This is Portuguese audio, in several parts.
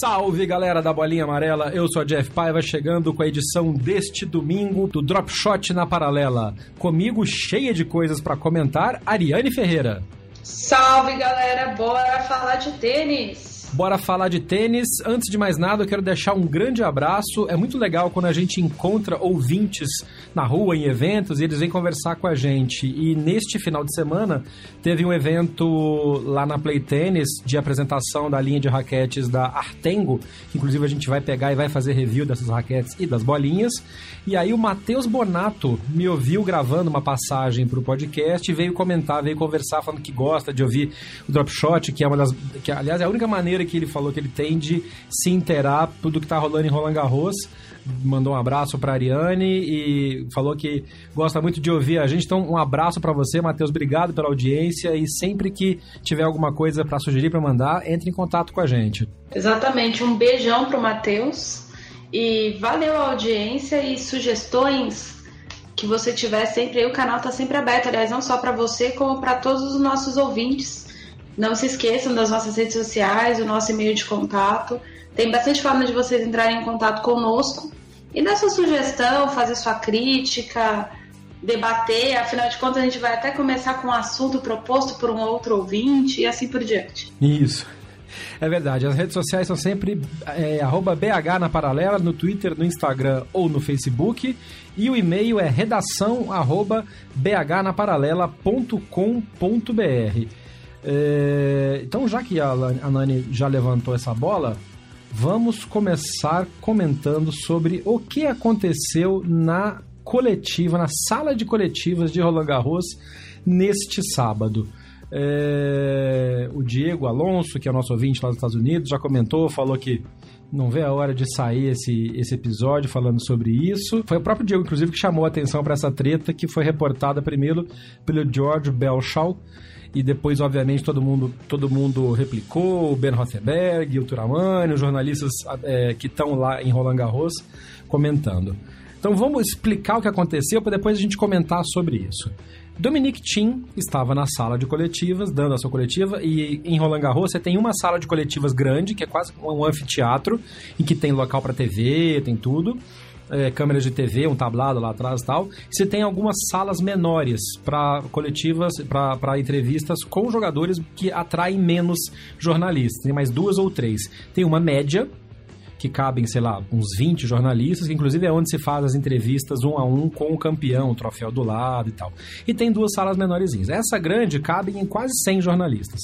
Salve galera da Bolinha Amarela, eu sou a Jeff Paiva chegando com a edição deste domingo do Drop Shot na Paralela. Comigo, cheia de coisas para comentar, Ariane Ferreira. Salve galera, bora falar de tênis! Bora falar de tênis. Antes de mais nada, eu quero deixar um grande abraço. É muito legal quando a gente encontra ouvintes na rua, em eventos, e eles vêm conversar com a gente. E neste final de semana, teve um evento lá na Play Tennis de apresentação da linha de raquetes da Artengo, inclusive a gente vai pegar e vai fazer review dessas raquetes e das bolinhas. E aí o Matheus Bonato me ouviu gravando uma passagem para o podcast e veio comentar, veio conversar, falando que gosta de ouvir o Drop Shot, que é uma das. que aliás é a única maneira maneira que ele falou que ele tem de se inteirar tudo que tá rolando em Roland Garros. Mandou um abraço para Ariane e falou que gosta muito de ouvir a gente. Então, um abraço para você, Matheus. Obrigado pela audiência e sempre que tiver alguma coisa para sugerir, para mandar, entre em contato com a gente. Exatamente. Um beijão pro Matheus. E valeu a audiência e sugestões que você tiver sempre aí, o canal está sempre aberto, aliás, não só para você, como para todos os nossos ouvintes. Não se esqueçam das nossas redes sociais, o nosso e-mail de contato. Tem bastante forma de vocês entrarem em contato conosco e dar sua sugestão, fazer sua crítica, debater. Afinal de contas, a gente vai até começar com um assunto proposto por um outro ouvinte e assim por diante. Isso. É verdade, as redes sociais são sempre é, BH na paralela, no Twitter, no Instagram ou no Facebook. E o e-mail é redação bhnaparalela.com.br. É, então, já que a, Nani já levantou essa bola, vamos começar comentando sobre o que aconteceu na coletiva, na sala de coletivas de Roland Garros neste sábado. É, o Diego Alonso, que é nosso ouvinte lá dos Estados Unidos, já comentou, falou que não vê a hora de sair esse, esse episódio falando sobre isso. Foi o próprio Diego, inclusive, que chamou a atenção para essa treta que foi reportada primeiro pelo George Belshaw e depois, obviamente, todo mundo, todo mundo replicou, o Ben Rothenberg, o Turamani, os jornalistas é, que estão lá em Roland Garros comentando. Então vamos explicar o que aconteceu para depois a gente comentar sobre isso. Dominique Thiem estava na sala de coletivas, dando a sua coletiva, e em Roland Garros você tem uma sala de coletivas grande, que é quase um anfiteatro, em que tem local para TV, tem tudo é, câmeras de TV, um tablado lá atrás e tal. Você tem algumas salas menores para coletivas, para entrevistas com jogadores que atraem menos jornalistas. Tem mais duas ou três. Tem uma média, que cabem, sei lá, uns 20 jornalistas, que inclusive é onde se faz as entrevistas um a um com o campeão, o troféu do lado e tal. E tem duas salas menorzinhas. Essa grande cabe em quase 100 jornalistas.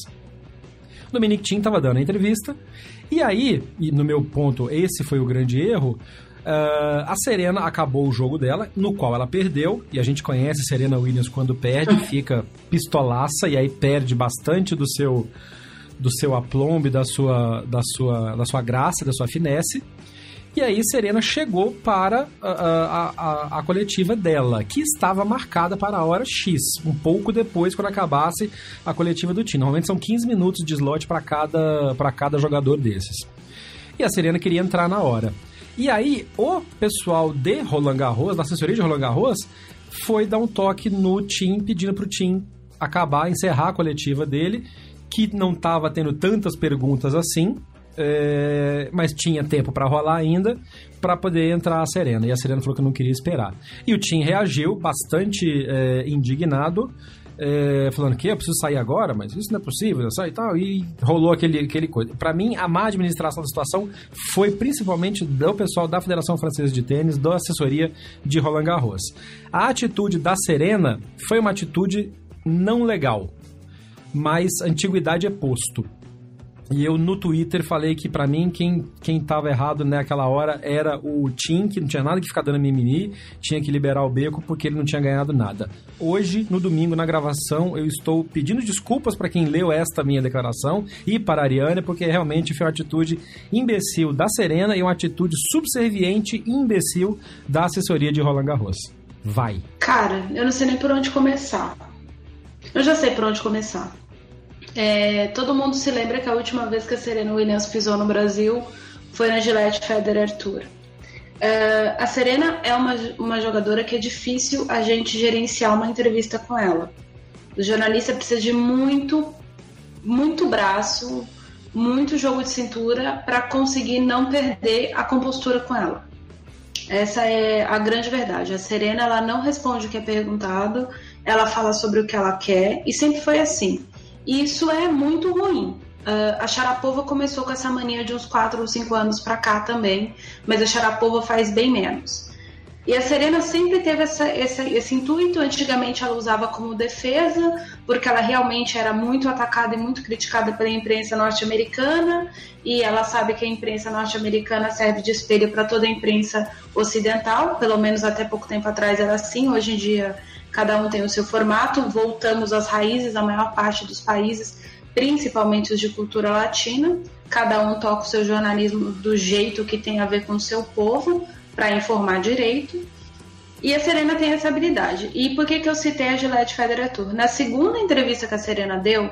Dominic Thiem estava dando a entrevista, e aí, e no meu ponto, esse foi o grande erro, Uh, a Serena acabou o jogo dela, no qual ela perdeu, e a gente conhece Serena Williams quando perde, fica pistolaça e aí perde bastante do seu do seu aplombe, da sua, da sua, da sua graça, da sua finesse. E aí Serena chegou para a, a, a, a, coletiva dela, que estava marcada para a hora X, um pouco depois, quando acabasse a coletiva do time. Normalmente são 15 minutos de slot para cada, cada jogador desses. E a Serena queria entrar na hora. E aí, o pessoal de Roland Garros, da assessoria de Roland Garros, foi dar um toque no Tim, pedindo para o Tim acabar, encerrar a coletiva dele, que não estava tendo tantas perguntas assim, é, mas tinha tempo para rolar ainda, para poder entrar a Serena. E a Serena falou que não queria esperar. E o Tim reagiu bastante é, indignado, é, falando que eu preciso sair agora, mas isso não é possível, sai e tal, e rolou aquele, aquele coisa. Para mim, a má administração da situação foi principalmente do pessoal da Federação Francesa de Tênis, da assessoria de Roland Garros. A atitude da Serena foi uma atitude não legal, mas antiguidade é posto. E eu no Twitter falei que para mim quem, quem tava errado naquela hora era o Tim, que não tinha nada que ficar dando mimimi, tinha que liberar o beco porque ele não tinha ganhado nada. Hoje, no domingo, na gravação, eu estou pedindo desculpas para quem leu esta minha declaração e para a Ariane, porque realmente foi uma atitude imbecil da Serena e uma atitude subserviente e imbecil da assessoria de Roland Garros. Vai. Cara, eu não sei nem por onde começar. Eu já sei por onde começar. É, todo mundo se lembra que a última vez que a Serena Williams pisou no Brasil foi na Gillette Federer Tour. É, a Serena é uma, uma jogadora que é difícil a gente gerenciar uma entrevista com ela. O jornalista precisa de muito, muito braço, muito jogo de cintura para conseguir não perder a compostura com ela. Essa é a grande verdade. A Serena ela não responde o que é perguntado, ela fala sobre o que ela quer e sempre foi assim. E isso é muito ruim. Uh, a Sharapova começou com essa mania de uns 4 ou 5 anos para cá também, mas a Sharapova faz bem menos. E a Serena sempre teve essa, essa, esse intuito. Antigamente ela usava como defesa, porque ela realmente era muito atacada e muito criticada pela imprensa norte-americana. E ela sabe que a imprensa norte-americana serve de espelho para toda a imprensa ocidental, pelo menos até pouco tempo atrás era assim. Hoje em dia cada um tem o seu formato, voltamos às raízes, a maior parte dos países, principalmente os de cultura latina, cada um toca o seu jornalismo do jeito que tem a ver com o seu povo, para informar direito. E a Serena tem essa habilidade. E por que, que eu citei a Gillette Federer Tour? Na segunda entrevista que a Serena deu,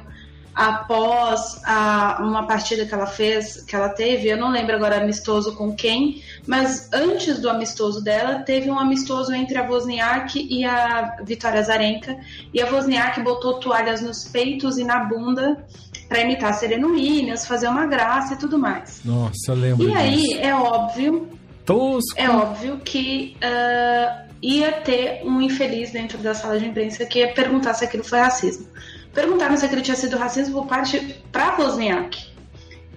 após a, uma partida que ela fez, que ela teve, eu não lembro agora amistoso com quem, mas antes do amistoso dela, teve um amistoso entre a Wozniak e a Vitória Zarenka, e a Wozniak botou toalhas nos peitos e na bunda para imitar a Serena Williams, fazer uma graça e tudo mais. Nossa, eu lembro. E disso. aí é óbvio, Tosco. é óbvio que uh, ia ter um infeliz dentro da sala de imprensa que ia perguntar se aquilo foi racismo. Perguntaram se aquilo tinha sido racismo por parte para Wozniak.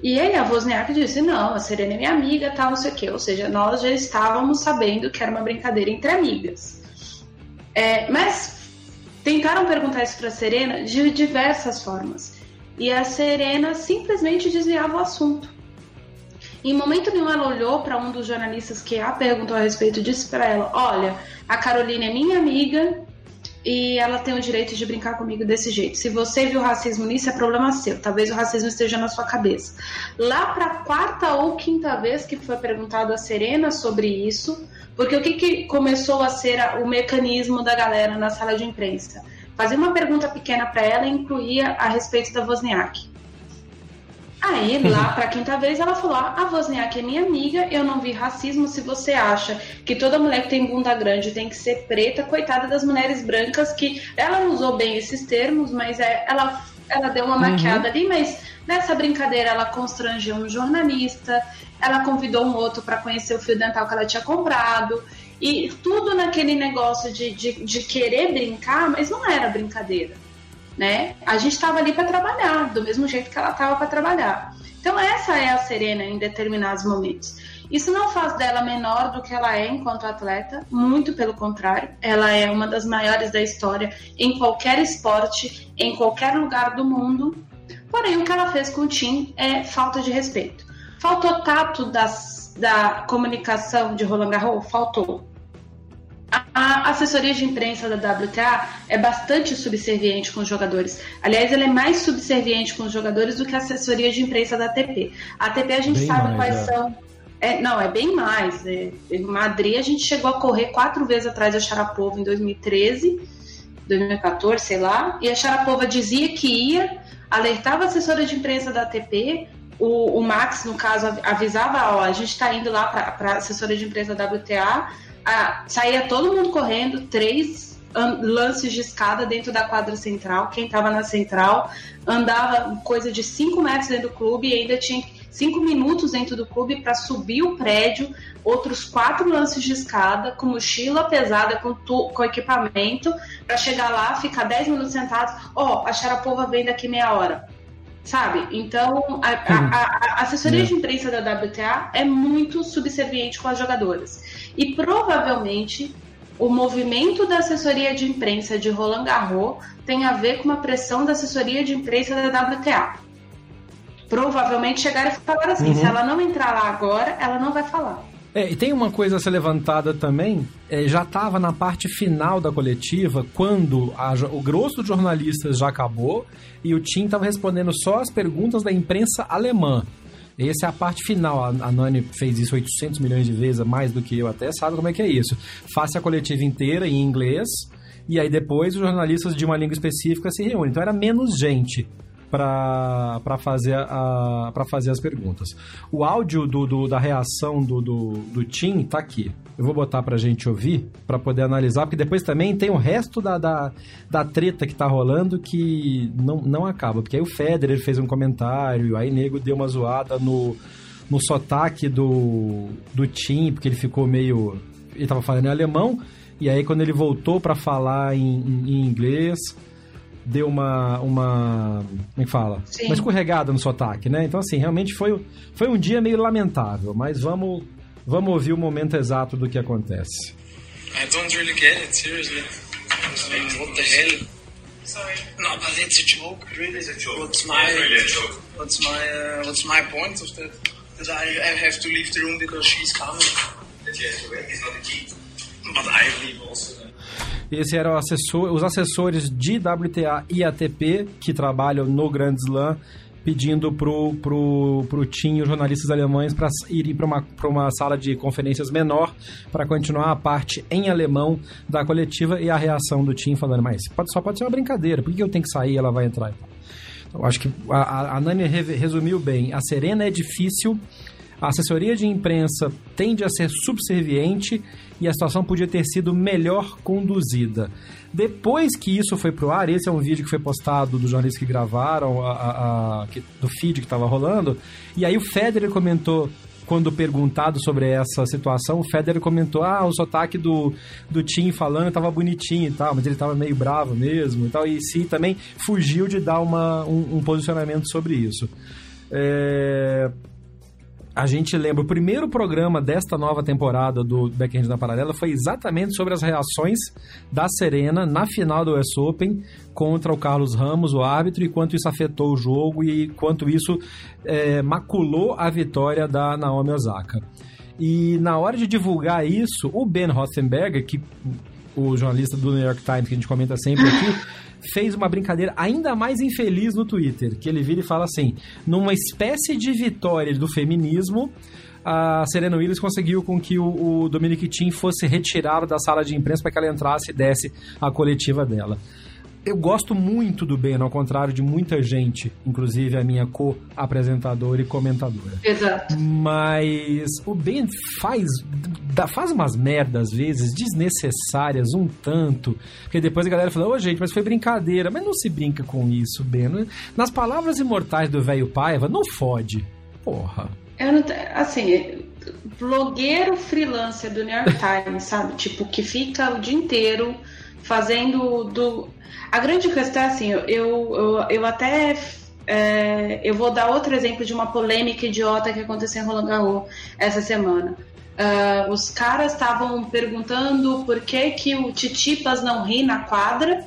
E aí a Wozniak disse, não, a Serena é minha amiga, tal, não sei o quê. Ou seja, nós já estávamos sabendo que era uma brincadeira entre amigas. É, mas tentaram perguntar isso para a Serena de diversas formas. E a Serena simplesmente desviava o assunto. Em momento nenhum ela olhou para um dos jornalistas que a perguntou a respeito disse para ela: Olha, a Carolina é minha amiga e ela tem o direito de brincar comigo desse jeito. Se você viu racismo nisso, é problema seu. Talvez o racismo esteja na sua cabeça. Lá para a quarta ou quinta vez que foi perguntado a Serena sobre isso, porque o que, que começou a ser o mecanismo da galera na sala de imprensa? Fazer uma pergunta pequena para ela e incluía a respeito da Wozniak. Aí, lá para a quinta vez, ela falou: ah, a Wozniak é minha amiga, eu não vi racismo. Se você acha que toda mulher que tem bunda grande tem que ser preta, coitada das mulheres brancas, que ela não usou bem esses termos, mas é, ela, ela deu uma uhum. maquiada ali, mas nessa brincadeira ela constrangeu um jornalista, ela convidou um outro para conhecer o fio dental que ela tinha comprado. E tudo naquele negócio de, de, de querer brincar, mas não era brincadeira né? A gente estava ali para trabalhar, do mesmo jeito que ela estava para trabalhar. Então essa é a Serena em determinados momentos. Isso não faz dela menor do que ela é enquanto atleta, muito pelo contrário, ela é uma das maiores da história em qualquer esporte, em qualquer lugar do mundo. Porém, o que ela fez com o Tim é falta de respeito. Faltou tato das da comunicação de Roland Garros? Faltou. A assessoria de imprensa da WTA é bastante subserviente com os jogadores. Aliás, ela é mais subserviente com os jogadores do que a assessoria de imprensa da ATP. A ATP a gente bem sabe mais, quais é. são. É, não, é bem mais. É, em Madrid a gente chegou a correr quatro vezes atrás da Sharapova em 2013, 2014, sei lá. E a Sharapova dizia que ia, alertava a assessora de imprensa da ATP, o, o Max, no caso, avisava, ó, a gente está indo lá para a assessora de imprensa da WTA, a, saía todo mundo correndo, três lances de escada dentro da quadra central, quem estava na central andava coisa de cinco metros dentro do clube e ainda tinha cinco minutos dentro do clube para subir o prédio, outros quatro lances de escada, com mochila pesada, com, tu, com equipamento, para chegar lá, ficar dez minutos sentados. Ó, oh, a Sharapova vem daqui meia hora sabe? Então, a, a, a assessoria de imprensa da WTA é muito subserviente com as jogadoras. E provavelmente o movimento da assessoria de imprensa de Roland Garros tem a ver com uma pressão da assessoria de imprensa da WTA. Provavelmente chegaram e falaram assim: uhum. se ela não entrar lá agora, ela não vai falar. É, e tem uma coisa a ser levantada também, é, já estava na parte final da coletiva, quando a, o grosso dos jornalistas já acabou e o Tim estava respondendo só as perguntas da imprensa alemã. Essa é a parte final. A, Nani fez isso 800 milhões de vezes, mais do que eu até, sabe como é que é isso. Faça a coletiva inteira em inglês, e aí depois os jornalistas de uma língua específica se reúnem. Então era menos gente para fazer, fazer as perguntas. O áudio do, do da reação do, do, do Tim tá aqui. Eu vou botar pra gente ouvir, para poder analisar, porque depois também tem o resto da, da, da treta que tá rolando que não, não acaba. Porque aí o Federer fez um comentário, aí nego deu uma zoada no, no sotaque do, do Tim, porque ele ficou meio. Ele tava falando em alemão, e aí quando ele voltou para falar em, em, em inglês deu uma. uma como é que fala? Sim. Uma escorregada no sotaque, né? Então, assim, realmente foi, foi um dia meio lamentável, mas vamos, vamos ouvir o momento exato do que acontece. I don't really get it, seriously. Mean, what the hell? Sorry. No, but it's a joke, really. It's a joke. What's my, yeah, really a joke. What's my, uh, what's my point of that? That I, I have to leave the room because she's coming. That you have to wait is not a key. But I leave also. Esse eram assessor, os assessores de WTA e ATP que trabalham no Grand Slam pedindo pro, pro, pro os jornalistas alemães para irem para uma, uma sala de conferências menor para continuar a parte em alemão da coletiva e a reação do Tim falando, mas pode, só pode ser uma brincadeira, por que eu tenho que sair ela vai entrar? Então, acho que a, a Nani resumiu bem. A Serena é difícil, a assessoria de imprensa tende a ser subserviente e a situação podia ter sido melhor conduzida. Depois que isso foi pro ar, esse é um vídeo que foi postado dos jornalistas que gravaram, a, a, a do feed que estava rolando, e aí o Federer comentou quando perguntado sobre essa situação, o Federer comentou: ah, o sotaque do, do Tim falando estava bonitinho e tal, mas ele estava meio bravo mesmo e tal. E sim, também fugiu de dar uma, um, um posicionamento sobre isso. É, a gente lembra, o primeiro programa desta nova temporada do Backhand na Paralela foi exatamente sobre as reações da Serena na final do US Open contra o Carlos Ramos, o árbitro, e quanto isso afetou o jogo e quanto isso é, maculou a vitória da Naomi Osaka. E na hora de divulgar isso, o Ben Rothenberger, que o jornalista do New York Times, que a gente comenta sempre aqui, fez uma brincadeira ainda mais infeliz no Twitter, que ele vira e fala assim: numa espécie de vitória do feminismo, a Serena Williams conseguiu com que o, o Dominic Thiem fosse retirado da sala de imprensa para que ela entrasse e desse a coletiva dela eu gosto muito do Ben, ao contrário de muita gente, inclusive a minha co-apresentadora e comentadora. Exato. Mas o Ben faz, faz umas merdas às vezes, desnecessárias um tanto, porque depois a galera fala, ô oh, gente, mas foi brincadeira. Mas não se brinca com isso, Ben. Nas palavras imortais do velho Paiva, não fode. Porra. Eu não, assim, blogueiro freelancer do New York Times, sabe? Tipo, que fica o dia inteiro fazendo do. A grande questão é assim, eu, eu, eu até é, eu vou dar outro exemplo de uma polêmica idiota que aconteceu em Roland Garros essa semana. Uh, os caras estavam perguntando por que, que o Titipas não ri na quadra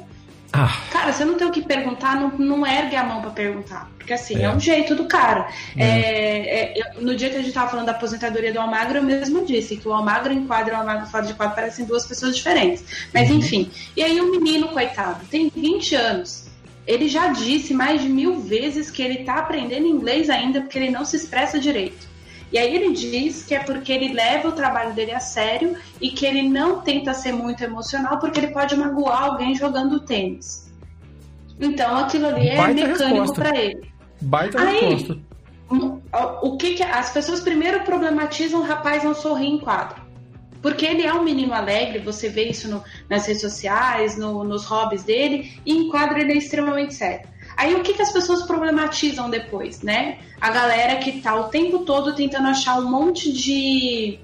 Ah. Cara, você não tem o que perguntar, não, não ergue a mão para perguntar. Porque assim, é. é. um jeito do cara. É. É, é no dia que a gente tava falando da aposentadoria do Almagro, eu mesmo disse que o Almagro enquadra e o Almagro fora de quadro parecem duas pessoas diferentes. Mas uhum. enfim. E aí o menino, coitado, tem 20 anos. Ele já disse mais de mil vezes que ele tá aprendendo inglês ainda porque ele não se expressa direito. E aí ele diz que é porque ele leva o trabalho dele a sério e que ele não tenta ser muito emocional porque ele pode magoar alguém jogando tênis. Então aquilo ali é Baita mecânico para ele. Baita aí, resposta. O que, que as pessoas primeiro problematizam o rapaz não sorrir em quadro. Porque ele é um menino alegre, você vê isso no, nas redes sociais, no, nos hobbies dele, e em quadro ele é extremamente sério. Aí o que, que as pessoas problematizam depois, né? A galera que tá o tempo todo tentando achar um monte de,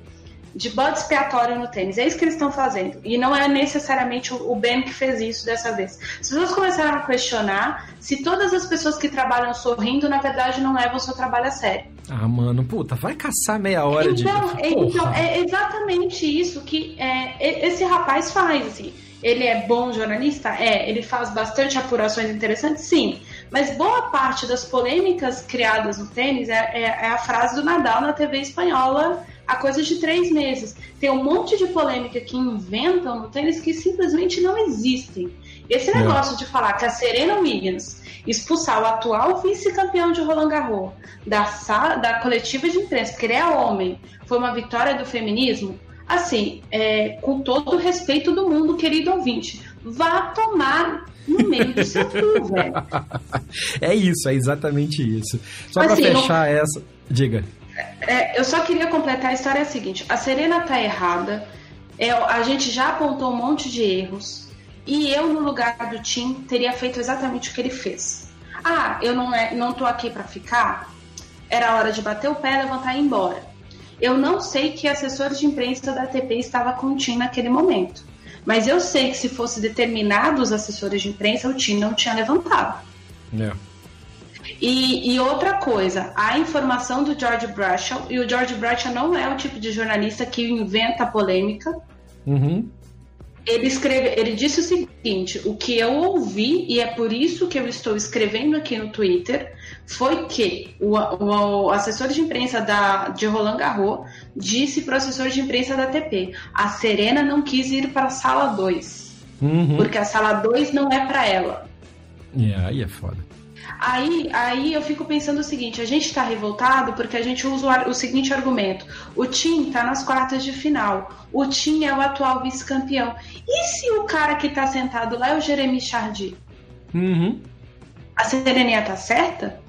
de bode expiatório no tênis. É isso que eles estão fazendo. E não é necessariamente o Ben que fez isso dessa vez. As pessoas começaram a questionar se todas as pessoas que trabalham sorrindo, na verdade, não levam o seu trabalho a sério. Ah, mano, puta, vai caçar meia hora então, de. Então, é exatamente isso que é, esse rapaz faz, assim. Ele é bom jornalista? É. Ele faz bastante apurações interessantes? Sim. Mas boa parte das polêmicas criadas no tênis é, é, é a frase do Nadal na TV espanhola há coisa de três meses. Tem um monte de polêmica que inventam no tênis que simplesmente não existem. Esse é. negócio de falar que a Serena Williams expulsar o atual vice-campeão de Roland Garros da, da coletiva de imprensa, porque ele é homem, foi uma vitória do feminismo, assim, é, com todo o respeito do mundo, querido ouvinte, vá tomar no meio do seu cu, velho. É isso, é exatamente isso. Só para assim, fechar não... essa. Diga. É, eu só queria completar a história é seguinte: a Serena tá errada, é, a gente já apontou um monte de erros, e eu, no lugar do Tim, teria feito exatamente o que ele fez. Ah, eu não, é, não tô aqui para ficar? Era hora de bater o pé, levantar e ir embora. Eu não sei que assessor de imprensa da ATP estava com o Tim naquele momento. Mas eu sei que se fosse determinados assessores de imprensa, o Tim não tinha levantado. É. E, e, outra coisa, a informação do George Bradshaw, e o George Bradshaw não é o tipo de jornalista que inventa polêmica. Uhum. Ele, escreve, ele disse o seguinte: o que eu ouvi, e é por isso que eu estou escrevendo aqui no Twitter, foi que o, o, o assessor de imprensa da, de Roland Garros disse para o assessor de imprensa da TP: a Serena não quis ir para a sala 2, uhum. porque a sala 2 não é para ela. Yeah, aí é foda. Aí, aí eu fico pensando o seguinte: a gente está revoltado porque a gente usa o, o seguinte argumento: o Tim está nas quartas de final, o Tim é o atual vice-campeão. E se o cara que está sentado lá é o Jeremy Chardy? Uhum. A Serenia tá certa?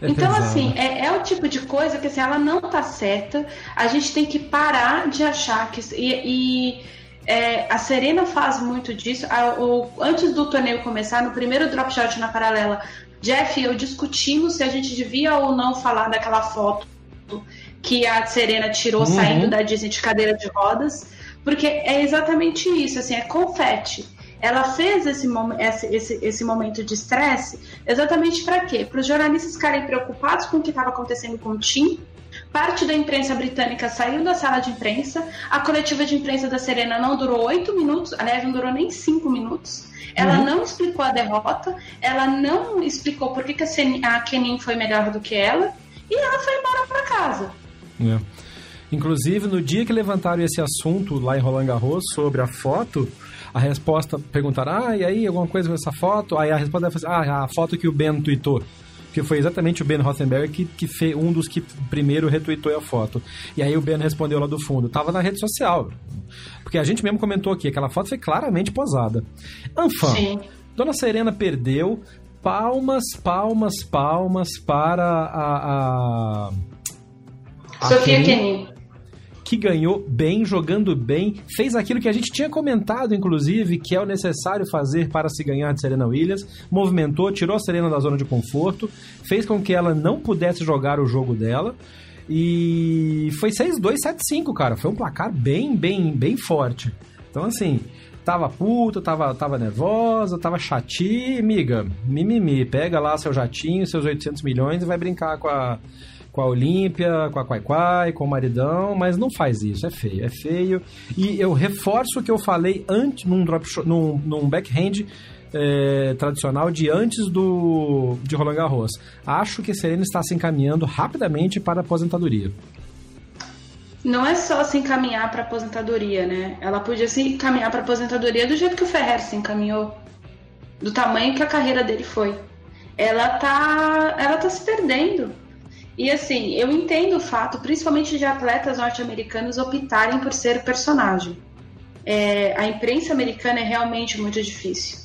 É então, pesado. assim, é, é, o tipo de coisa que assim, ela não tá certa. A gente tem que parar de achar que. E, e é, a Serena faz muito disso. A, o, antes do torneio começar, no primeiro drop shot na paralela, Jeff e eu discutimos se a gente devia ou não falar daquela foto que a Serena tirou uhum. saindo da Disney de cadeira de rodas, porque é exatamente isso, assim, é confete. Ela fez esse, esse, esse, esse momento de estresse exatamente para quê? Para os jornalistas ficarem preocupados com o que estava acontecendo com o Tim. Parte da imprensa britânica saiu da sala de imprensa. A coletiva de imprensa da Serena não durou oito minutos, aliás, não durou nem cinco minutos. Ela uhum. não explicou a derrota, ela não explicou por que, que a Kenin foi melhor do que ela, e ela foi embora para casa. É. Inclusive, no dia que levantaram esse assunto lá em Roland Garros sobre a foto, a resposta, perguntaram, ah, e aí, alguma coisa com essa foto? Aí a resposta foi assim, ah, a foto que o Ben tweetou. Que foi exatamente o Ben Rothenberg que, que fez um dos que primeiro retweetou a foto. E aí o Ben respondeu lá do fundo, tava na rede social. Porque a gente mesmo comentou aqui, aquela foto foi claramente posada. Anfã. Dona Serena perdeu, palmas, palmas, palmas para a... a, Sofia Kenin que ganhou bem, jogando bem, fez aquilo que a gente tinha comentado, inclusive, que é o necessário fazer para se ganhar de Serena Williams, movimentou, tirou a Serena da zona de conforto, fez com que ela não pudesse jogar o jogo dela. E foi 6-2, 7-5, cara. Foi um placar bem, bem, bem forte. Então, assim, tava puta, tava, tava nervosa, tava chati, miga, mimimi, pega lá seu jatinho, seus 800 milhões e vai brincar com a, com a Olímpia, com a Quai Quai, com o Maridão, mas não faz isso, é feio, é feio. E eu reforço o que eu falei antes num drop shot, num, num backhand é, tradicional de antes do de Roland Garros. Acho que Serena está se encaminhando rapidamente para a aposentadoria. Não é só se encaminhar para a aposentadoria, né? Ela podia se encaminhar para a aposentadoria do jeito que o Ferrer se encaminhou, do tamanho que a carreira dele foi. Ela tá, ela tá se perdendo. E assim, eu entendo o fato, principalmente de atletas norte-americanos optarem por ser personagem. É, a imprensa americana é realmente muito difícil.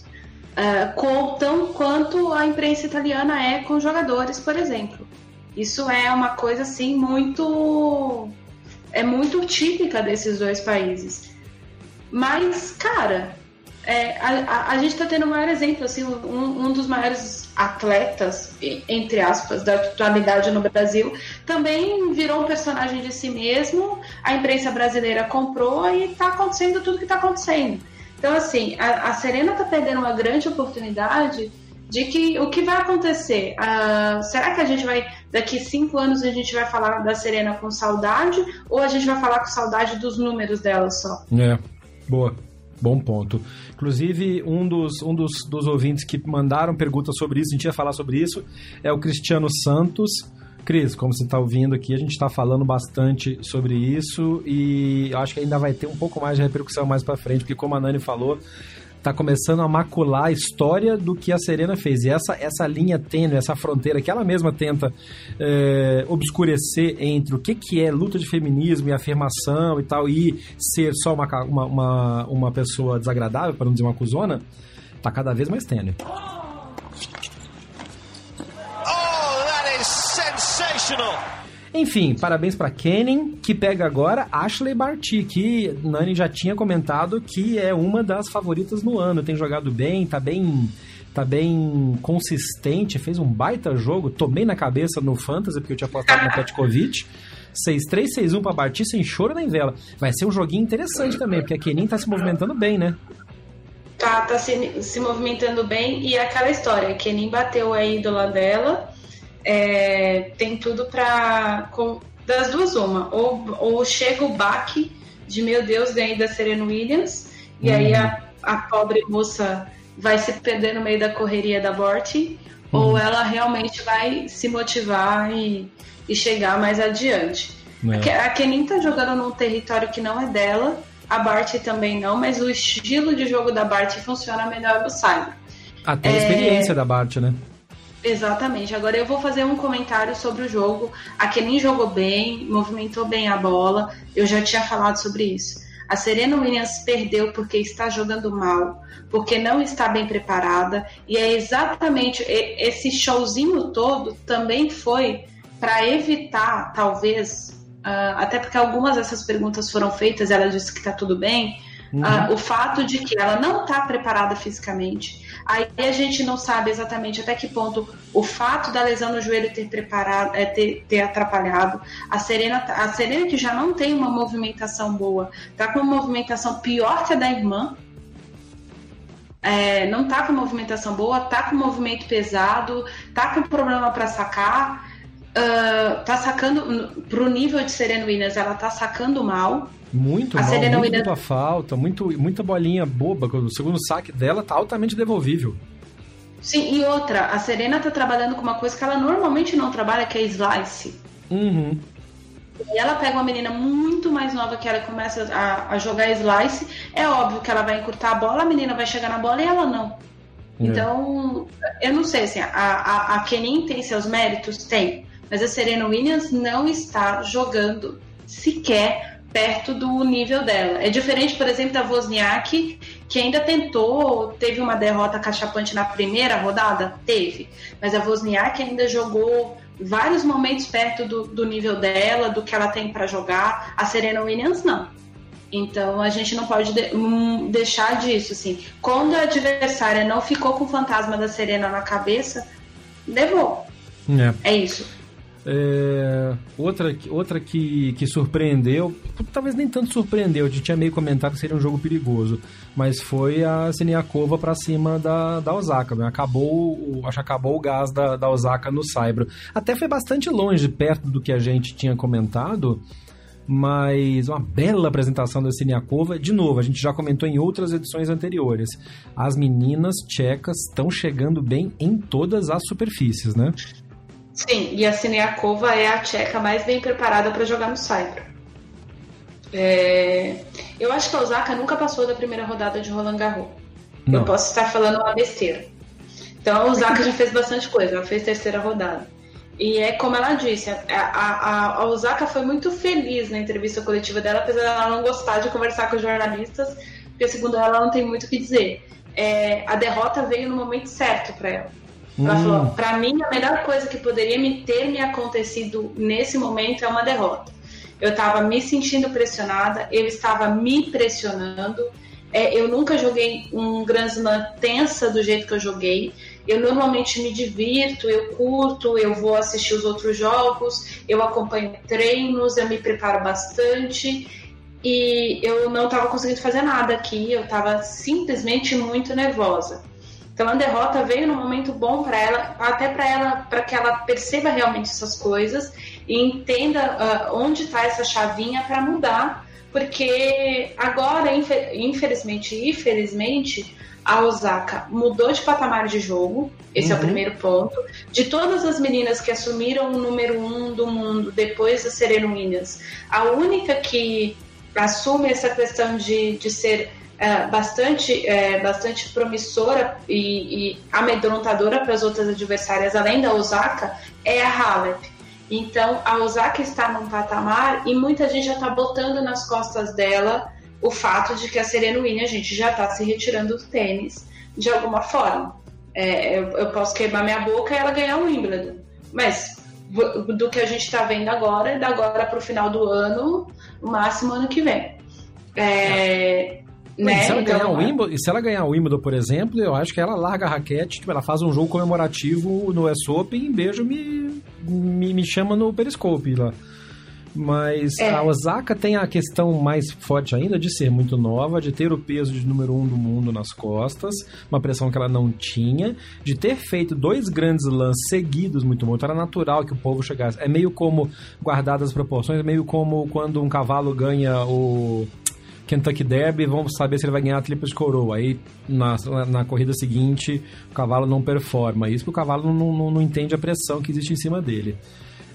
Uh, com, tão quanto a imprensa italiana é com jogadores, por exemplo. Isso é uma coisa assim muito é muito típica desses dois países. Mas, cara, é, a, a, a, gente está tendo o maior exemplo, assim, um, um, dos maiores atletas, entre aspas, da atualidade no Brasil, também virou um personagem de si mesmo, a imprensa brasileira comprou e está acontecendo tudo que está acontecendo. Então, assim, a, a Serena está perdendo uma grande oportunidade de que o que vai acontecer? Uh, será que a gente vai, daqui cinco anos, a gente vai falar da Serena com saudade ou a gente vai falar com saudade dos números dela só? É, boa. Bom ponto. Inclusive, um dos, um dos, dos ouvintes que mandaram perguntas sobre isso, a gente ia falar sobre isso, é o Cristiano Santos. Cris, como você está ouvindo aqui, a gente está falando bastante sobre isso e acho que ainda vai ter um pouco mais de repercussão mais para frente, porque como a Nani falou, está começando a macular a história do que a Serena fez. E essa, essa linha tênue, essa fronteira que ela mesma tenta é, obscurecer entre o que, que é luta de feminismo e afirmação e tal, e ser só uma, uma, uma, uma pessoa desagradável, para não dizer uma cuzona, está cada vez mais tênue. Enfim, parabéns para Kennen, que pega agora Ashley Barty, que Nani já tinha comentado que é uma das favoritas no ano. Tem jogado bem, tá bem tá bem consistente, fez um baita jogo. Tomei na cabeça no Fantasy, porque eu tinha apostado na Petkovic. 6-3, 6-1 pra Barty, sem choro nem vela. Vai ser um joguinho interessante também, porque a Kenin tá se movimentando bem, né? Tá, tá se, se movimentando bem. E é aquela história, a Kenin bateu a ídola dela é, tem tudo para das duas uma ou, ou chega o baque de meu Deus ganhei da Serena Williams e aí a, a pobre moça vai se perder no meio da correria da Borte uhum. ou ela realmente vai se motivar e, e chegar mais adiante. É. A Kenin tá jogando num território que não é dela, a Bart também não, mas o estilo de jogo da Bart funciona melhor no Cyber. Até a é... experiência da Bart, né? Exatamente. Agora eu vou fazer um comentário sobre o jogo. A Kenin jogou bem, movimentou bem a bola. Eu já tinha falado sobre isso. A Serena Williams perdeu porque está jogando mal, porque não está bem preparada. E é exatamente esse showzinho todo também foi para evitar, talvez, uh, até porque algumas dessas perguntas foram feitas, ela disse que está tudo bem. Uhum. Uh, o fato de que ela não está preparada fisicamente, Aí a gente não sabe exatamente até que ponto o fato da lesão no joelho ter preparado, é, ter, ter atrapalhado. A Serena, a Serena que já não tem uma movimentação boa, tá com uma movimentação pior que a da irmã. É, não tá com movimentação boa, tá com movimento pesado, tá com problema para sacar, uh, tá sacando pro nível de Serena Williams, ela tá sacando mal. Muito a mal, Serena muito, Williams... falta, muito, muita bolinha boba. O segundo saque dela tá altamente devolvível. Sim, e outra, a Serena tá trabalhando com uma coisa que ela normalmente não trabalha, que é slice. Uhum. E ela pega uma menina muito mais nova que ela começa a, a, jogar slice. É óbvio que ela vai encurtar a bola, a menina vai chegar na bola e ela não. É. Então, eu não sei, assim, a, a, a Kenin tem seus méritos? Tem. Mas a Serena Williams não está jogando sequer perto do nível dela. É diferente, por exemplo, da Wozniak, que ainda tentou, teve uma derrota cachapante na primeira rodada? Teve. Mas a Wozniak ainda jogou vários momentos perto do, do nível dela, do que ela tem para jogar. A Serena Williams, não. Então a gente não pode de, um, deixar disso, assim. Quando a adversária não ficou com o fantasma da Serena na cabeça, levou. É, é isso. É, outra outra que, que surpreendeu, talvez nem tanto surpreendeu, a gente tinha meio comentado que seria um jogo perigoso, mas foi a Siniakova para cima da, da Osaka. Né? Acabou, acho que acabou o gás da, da Osaka no Saibro. Até foi bastante longe, perto do que a gente tinha comentado, mas uma bela apresentação da Siniakova. De novo, a gente já comentou em outras edições anteriores. As meninas tchecas estão chegando bem em todas as superfícies, né? Sim, e a Siniakova é a tcheca mais bem preparada para jogar no Saibro. É... Eu acho que a Osaka nunca passou da primeira rodada de Roland Garros. Não. Eu posso estar falando uma besteira. Então a Osaka já fez bastante coisa, ela fez terceira rodada. E é como ela disse, a, a, a, Osaka foi muito feliz na entrevista coletiva dela, apesar dela não gostar de conversar com os jornalistas, porque segundo ela, ela não tem muito o que dizer. É, a derrota veio no momento certo para ela. Ela hum. falou: para mim, a melhor coisa que poderia me ter me acontecido nesse momento é uma derrota. Eu estava me sentindo pressionada, eu estava me pressionando. É, eu nunca joguei um Grand Slam tensa do jeito que eu joguei. Eu normalmente me divirto, eu curto, eu vou assistir os outros jogos, eu acompanho treinos, eu me preparo bastante e eu não estava conseguindo fazer nada aqui, eu estava simplesmente muito nervosa. Então a derrota veio num momento bom para ela, até para ela, para que ela perceba realmente essas coisas e entenda uh, onde está essa chavinha para mudar, porque agora, infelizmente e infelizmente, a Osaka mudou de patamar de jogo, esse uhum. é o uhum. primeiro ponto. De todas as meninas que assumiram o número um do mundo depois da Serena Williams, a única que assume essa questão de, de ser é, bastante, é, bastante promissora e, e amedrontadora para as outras adversárias, além da Osaka, é a Halep. Então, a Osaka está num patamar e muita gente já está botando nas costas dela o fato de que a Serena Williams, a gente já está se retirando do tênis de alguma forma. É, eu, eu, posso queimar minha boca e ela ganhar o Wimbledon. Mas do que a gente está vendo agora, da agora para o final do ano, o máximo ano que vem. É, né? Se ela, então, ganhar o é. Wimbledon, se ela ganhar o Wimbledon, por exemplo, eu acho que ela larga a raquete, tipo, ela faz um jogo comemorativo no US Open e beijo me, me, me chama no Periscope lá. Mas é. a Osaka tem a questão mais forte ainda de ser muito nova, de ter o peso de número um do mundo nas costas, uma pressão que ela não tinha, de ter feito dois grandes lances seguidos muito muito. Era natural que o povo chegasse. É meio como, guardadas as proporções, é meio como quando um cavalo ganha o Kentucky Derby, vamos saber se ele vai ganhar a tríplice coroa. Aí na, na corrida seguinte o cavalo não performa. Isso porque o cavalo não, não, não entende a pressão que existe em cima dele.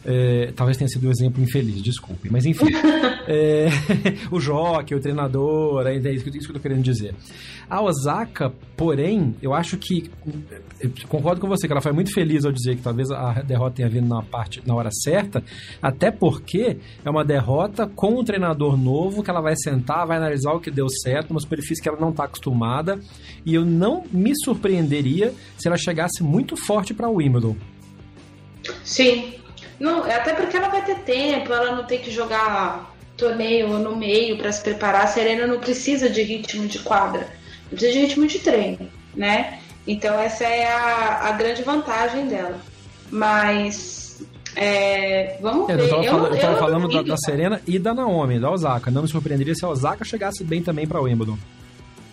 É, talvez tenha sido um exemplo infeliz, desculpe. Mas enfim. é, o jockey, o treinador, é, é isso, isso que eu tô querendo dizer. A Osaka, porém, eu acho que. Eu concordo com você, que ela foi muito feliz ao dizer que talvez a derrota tenha vindo na, parte, na hora certa, até porque é uma derrota com um treinador novo que ela vai sentar, vai analisar o que deu certo, uma superfície que ela não está acostumada. E eu não me surpreenderia se ela chegasse muito forte para o Wimbledon. Sim, não, até porque ela vai ter tempo, ela não tem que jogar torneio no meio para se preparar. A Serena não precisa de ritmo de quadra, precisa de ritmo de treino, né? Então essa é a, a grande vantagem dela. Mas é, vamos é, ver. Eu tava, eu, eu tava falando da, da, Serena e da Naomi, da Osaka. Não me surpreenderia se a Osaka chegasse bem também para o Wimbledon.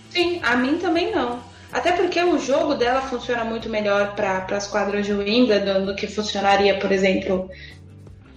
Sim, a mim também não. Até porque o jogo dela funciona muito melhor para as quadras de Wimbledon do que funcionaria, por exemplo,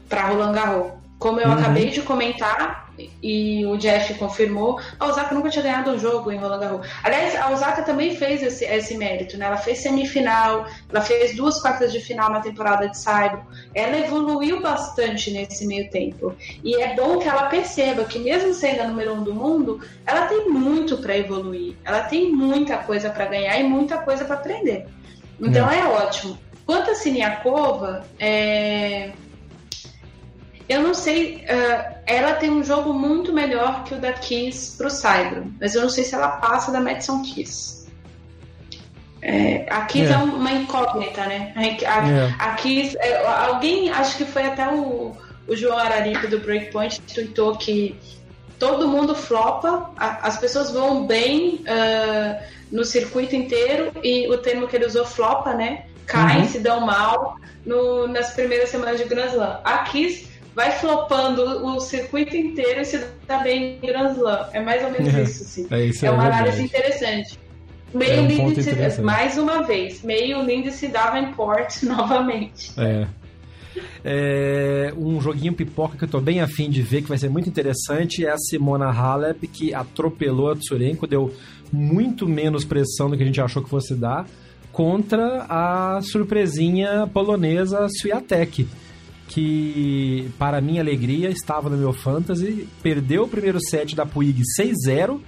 para Roland Garros. Como eu uhum. acabei de comentar, e o Jeff confirmou, a Osaka nunca tinha ganhado um jogo em Roland Garros. Aliás, a Osaka também fez esse, esse mérito, né? Ela fez semifinal, ela fez duas quartas de final na temporada de Saibro. Ela evoluiu bastante nesse meio tempo. E é bom que ela perceba que mesmo sendo a número um do mundo, ela tem muito para evoluir. Ela tem muita coisa para ganhar e muita coisa para aprender. Então é, é ótimo. Quanto a Siniakova, é eu não sei, uh, ela tem um jogo muito melhor que o da Kiss pro Saibro, mas eu não sei se ela passa da Madison Kiss. É, a Kiss é. é. uma incógnita, né? A, a, é. a Kiss, é, alguém, acho que foi até o, o João Araripe do Breakpoint, tweetou que todo mundo flopa, a, as pessoas vão bem uh, no circuito inteiro e o termo que ele usou flopa, né? Caem, uhum. se dão mal no, nas primeiras semanas de Grand Slam. Aqui vai flopando o circuito inteiro e se dá bem em Grand Slam. É mais ou menos é, isso, sim. É, isso é uma análise interessante. Meio é um Lindsay, mais uma vez, meio Lindsay Davenport novamente. É. É, um joguinho pipoca que eu tô bem afim de ver, que vai ser muito interessante, é a Simona Halep, que atropelou a Tsurenko, deu muito menos pressão do que a gente achou que fosse dar, contra a surpresinha polonesa Swiatek, que, para minha alegria, estava no meu fantasy, perdeu o primeiro set da Puig 6-0,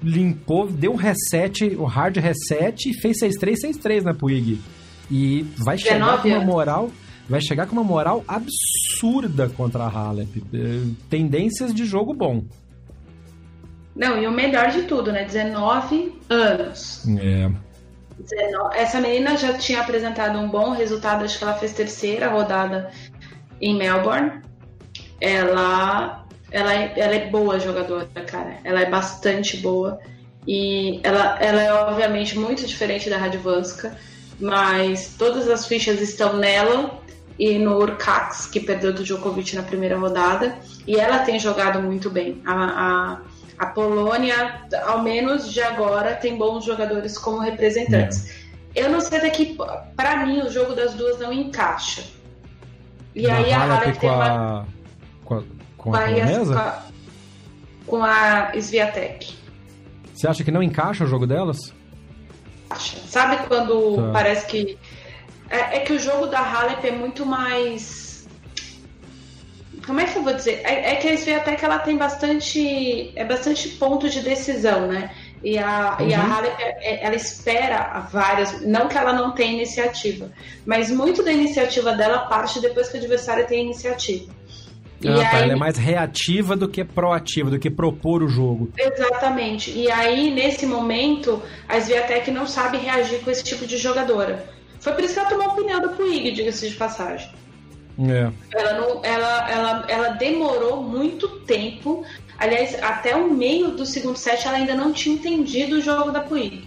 limpou, deu um reset, o um hard reset e fez 6-3, 6-3 na Puig. E vai chegar com uma moral vai chegar com uma moral absurda contra a Halep. É, tendências de jogo bom. Não, e o melhor de tudo, né? 19 anos. É. 19... Essa menina já tinha apresentado um bom resultado, acho que ela fez terceira rodada em Melbourne. Ela, ela, é, ela é boa jogadora, cara. Ela é bastante boa. E ela, ela é, obviamente, muito diferente da Radvanska, mas todas as fichas estão nela e no Urcax, que perdeu do Djokovic na primeira rodada. E ela tem jogado muito bem. A, a, a Polônia, ao menos de agora, tem bons jogadores como representantes. É. Eu não sei daqui, para mim, o jogo das duas não encaixa. E aí a Halep com a, com a, com a, com a, com a Sviatek. Você acha que não encaixa o jogo delas? Sabe quando tá. parece que é, é, que o jogo da Halep é muito mais. Como é que eu vou dizer? É, é que a Sviatek ela tem bastante. É bastante ponto de decisão, né? E a, uhum. e a é, ela espera várias. Não que ela não tenha iniciativa, mas muito da iniciativa dela parte depois que o adversário tem iniciativa. Ah, tá, aí... ela é mais reativa do que proativa, do que propor o jogo. Exatamente. E aí, nesse momento, a Sviatek não sabe reagir com esse tipo de jogadora. Foi por isso que ela tomou o pneu da Puig, diga-se de passagem. É. Ela, não, ela, ela, ela demorou muito tempo. Aliás, até o meio do segundo set ela ainda não tinha entendido o jogo da Puig.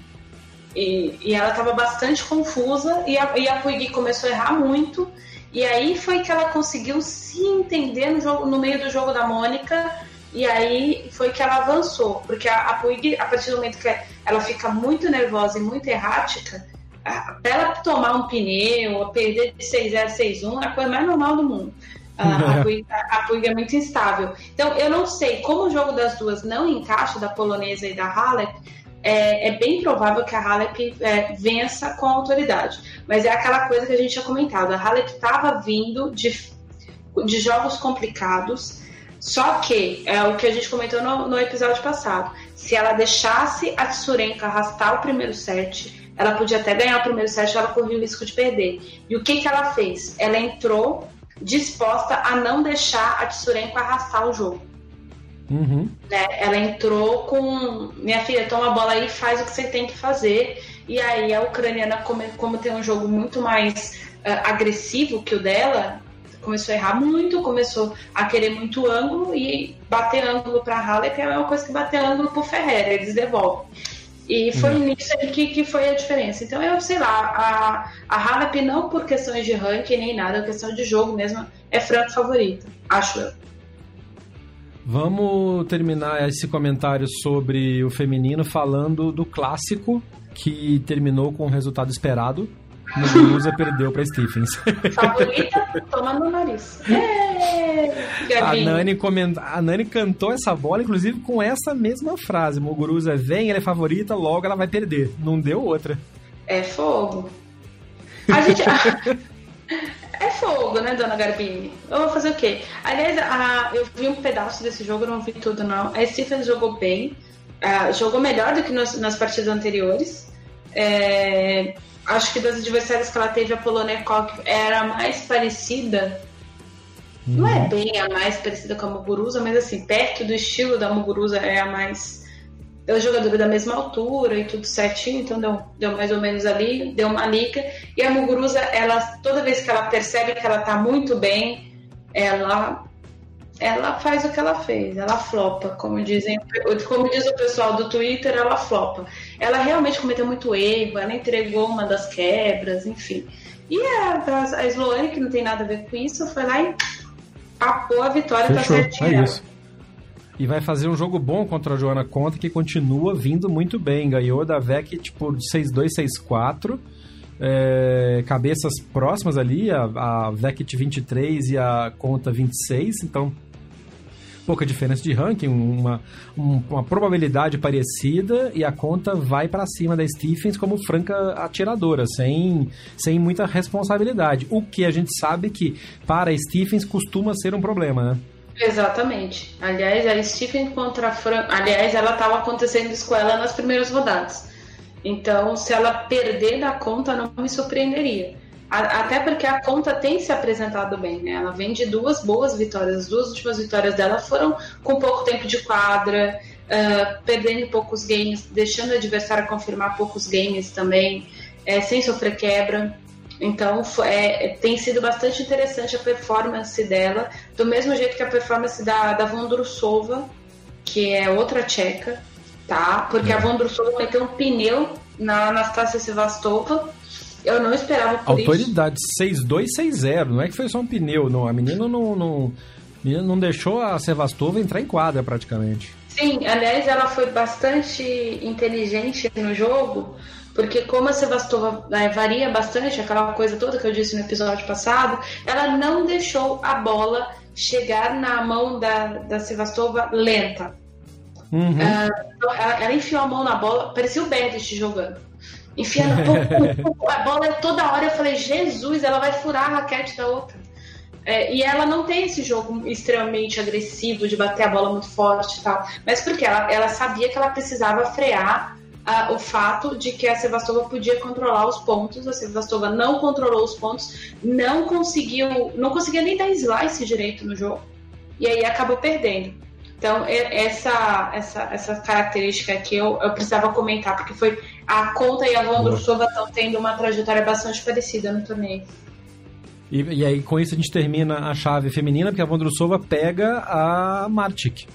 E, e ela estava bastante confusa e a, e a Puig começou a errar muito. E aí foi que ela conseguiu se entender no, jogo, no meio do jogo da Mônica. E aí foi que ela avançou. Porque a, a Puig, a partir do momento que ela fica muito nervosa e muito errática, para ela tomar um pneu ou perder de 6-0, 6-1 é a coisa mais normal do mundo. A, a, Puig é muito instável. Então, eu não sei como o jogo das duas não encaixa, da polonesa e da Halep, é, é bem provável que a Halep é, vença com autoridade. Mas é aquela coisa que a gente tinha comentado. A Halep estava vindo de, de jogos complicados, só que, é o que a gente comentou no, no episódio passado, se ela deixasse a Tsurenka arrastar o primeiro set, ela podia até ganhar o primeiro set, ela corria o risco de perder. E o que, que ela fez? Ela entrou disposta a não deixar a Tsurenko arrastar o jogo. Uhum. Né? Ela entrou com minha filha, toma a bola aí, faz o que você tem que fazer. E aí a ucraniana, como, como tem um jogo muito mais uh, agressivo que o dela, começou a errar muito, começou a querer muito ângulo e bater ângulo para Halep é a mesma coisa que bater ângulo para Ferreira, eles devolvem. E foi hum. nisso que, que foi a diferença. Então, eu sei lá, a, a Halep não por questões de ranking nem nada, questão de jogo mesmo, é franco favorita, acho eu. Vamos terminar esse comentário sobre o feminino falando do clássico que terminou com o resultado esperado. Muguruza perdeu para Stephens. Favorita, toma no nariz. É, a, Nani comenta, a Nani cantou essa bola, inclusive, com essa mesma frase. Muguruza vem, ela é favorita, logo ela vai perder. Não deu outra. É fogo. A gente. é fogo, né, dona Garbini? Eu vou fazer o quê? Aliás, a, eu vi um pedaço desse jogo, não vi tudo, não. A Stephens jogou bem, uh, jogou melhor do que nos, nas partidas anteriores. É, acho que das adversárias que ela teve, a Polonekov era mais parecida. Uhum. Não é uhum. bem a mais parecida com a Muguruza, mas assim, perto do estilo da Muguruza é a mais. É jogadora da mesma altura e tudo certinho, então deu, deu mais ou menos ali, deu uma liga. E a Muguruza, ela, toda vez que ela percebe que ela tá muito bem, ela ela faz o que ela fez, ela flopa, como dizem, como diz o pessoal do Twitter, ela flopa. Ela realmente cometeu muito erro, ela entregou uma das quebras, enfim. E a, a Sloane, que não tem nada a ver com isso, foi lá e papou a vitória tá certinha. É isso. E vai fazer um jogo bom contra a Joana Conta, que continua vindo muito bem. Ganhou da VEC tipo 6-2, 6-4. É, cabeças próximas ali, a, a Vect 23 e a Conta 26, então pouca diferença de ranking, uma, uma probabilidade parecida e a conta vai para cima da Stephens como franca atiradora, sem, sem muita responsabilidade. O que a gente sabe que para Stephens costuma ser um problema, né? Exatamente. Aliás, a Stephens contra a Fran... Aliás, ela estava acontecendo isso com ela nas primeiras rodadas. Então, se ela perder da conta, não me surpreenderia. Até porque a conta tem se apresentado bem, né? Ela vem de duas boas vitórias. As duas últimas vitórias dela foram com pouco tempo de quadra, uh, perdendo poucos games, deixando o adversário confirmar poucos games também, é, sem sofrer quebra. Então é, tem sido bastante interessante a performance dela, do mesmo jeito que a performance da, da Vondrusova, que é outra tcheca, tá? Porque a Vondrusova meteu um pneu na Anastasia Sevastova eu não esperava por Autoridade 6-2-6-0. Não é que foi só um pneu, não. A menina não, não, menina não deixou a Sevastova entrar em quadra praticamente. Sim, aliás, ela foi bastante inteligente no jogo, porque como a Sevastova né, varia bastante, aquela coisa toda que eu disse no episódio passado, ela não deixou a bola chegar na mão da, da Sevastova lenta. Uhum. Uh, ela, ela, enfiou a mão na bola, parecia o Bennett jogando enfiando a bola é toda hora. Eu falei, Jesus, ela vai furar a raquete da outra. É, e ela não tem esse jogo extremamente agressivo de bater a bola muito forte e tal. Mas porque ela, ela sabia que ela precisava frear uh, o fato de que a Sevastova podia controlar os pontos. A Sevastova não controlou os pontos, não conseguiu, não conseguia nem dar slice direito no jogo. E aí acabou perdendo. Então, essa, essa, essa característica aqui eu, eu precisava comentar, porque foi a Conta e a Vondrusova estão tendo uma trajetória bastante parecida no torneio. E, e, aí, com isso, a gente termina a chave feminina, porque a Vondrusova pega a Martic.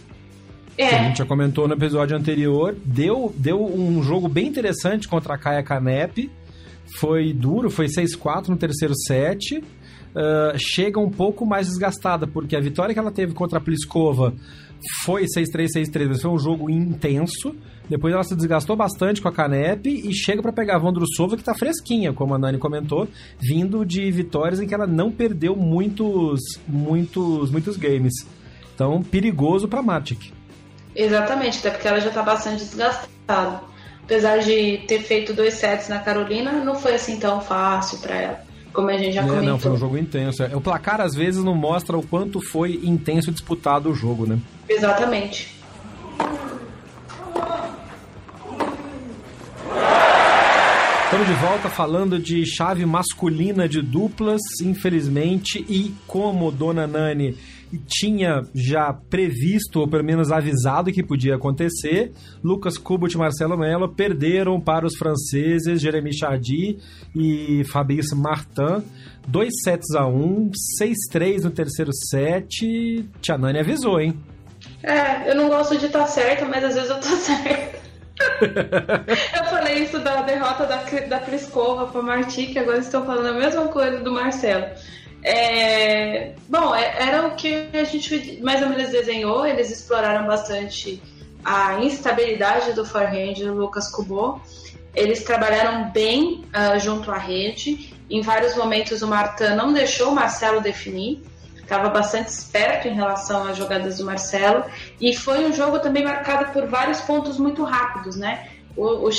É. Que a gente já comentou no episódio anterior. Deu, deu um jogo bem interessante contra a Kaya Kanep. Foi duro, foi 6-4 no terceiro set. Uh, chega um pouco mais desgastada, porque a vitória que ela teve contra a Pliskova foi 6-3, 6-3, mas foi um jogo intenso. Depois ela se desgastou bastante com a Canep e chega para pegar a Vondrusova, que tá fresquinha, como a Nani comentou, vindo de vitórias em que ela não perdeu muitos, muitos, muitos games. Então, perigoso para Matic. Exatamente, até porque ela já tá bastante desgastada. Apesar de ter feito dois sets na Carolina, não foi assim tão fácil para ela como a gente já é, comentou. Não, foi um jogo intenso. É, o placar às vezes não mostra o quanto foi intenso disputado o jogo, né? Exatamente. Estamos de volta falando de chave masculina de duplas, infelizmente, e como Dona Nani tinha já previsto, ou pelo menos avisado que podia acontecer, Lucas Kubot e Marcelo Mello perderam para os franceses Jeremy Chardy e Fabrice Martin, dois sets a um, 6-3 no terceiro set. Tia Nani avisou, hein? É, eu não gosto de estar tá certa, mas às vezes eu tô certa. eu falei isso da derrota da, da Pliskova para Marti, que agora estou falando a mesma coisa do Marcelo. É, bom, é, era o que a gente mais ou menos desenhou. Eles exploraram bastante a instabilidade do forehand do Lucas Kubo. Eles trabalharam bem uh, junto à rede. Em vários momentos o Martin não deixou o Marcelo definir estava bastante esperto em relação às jogadas do Marcelo. E foi um jogo também marcado por vários pontos muito rápidos, né? O, o uhum.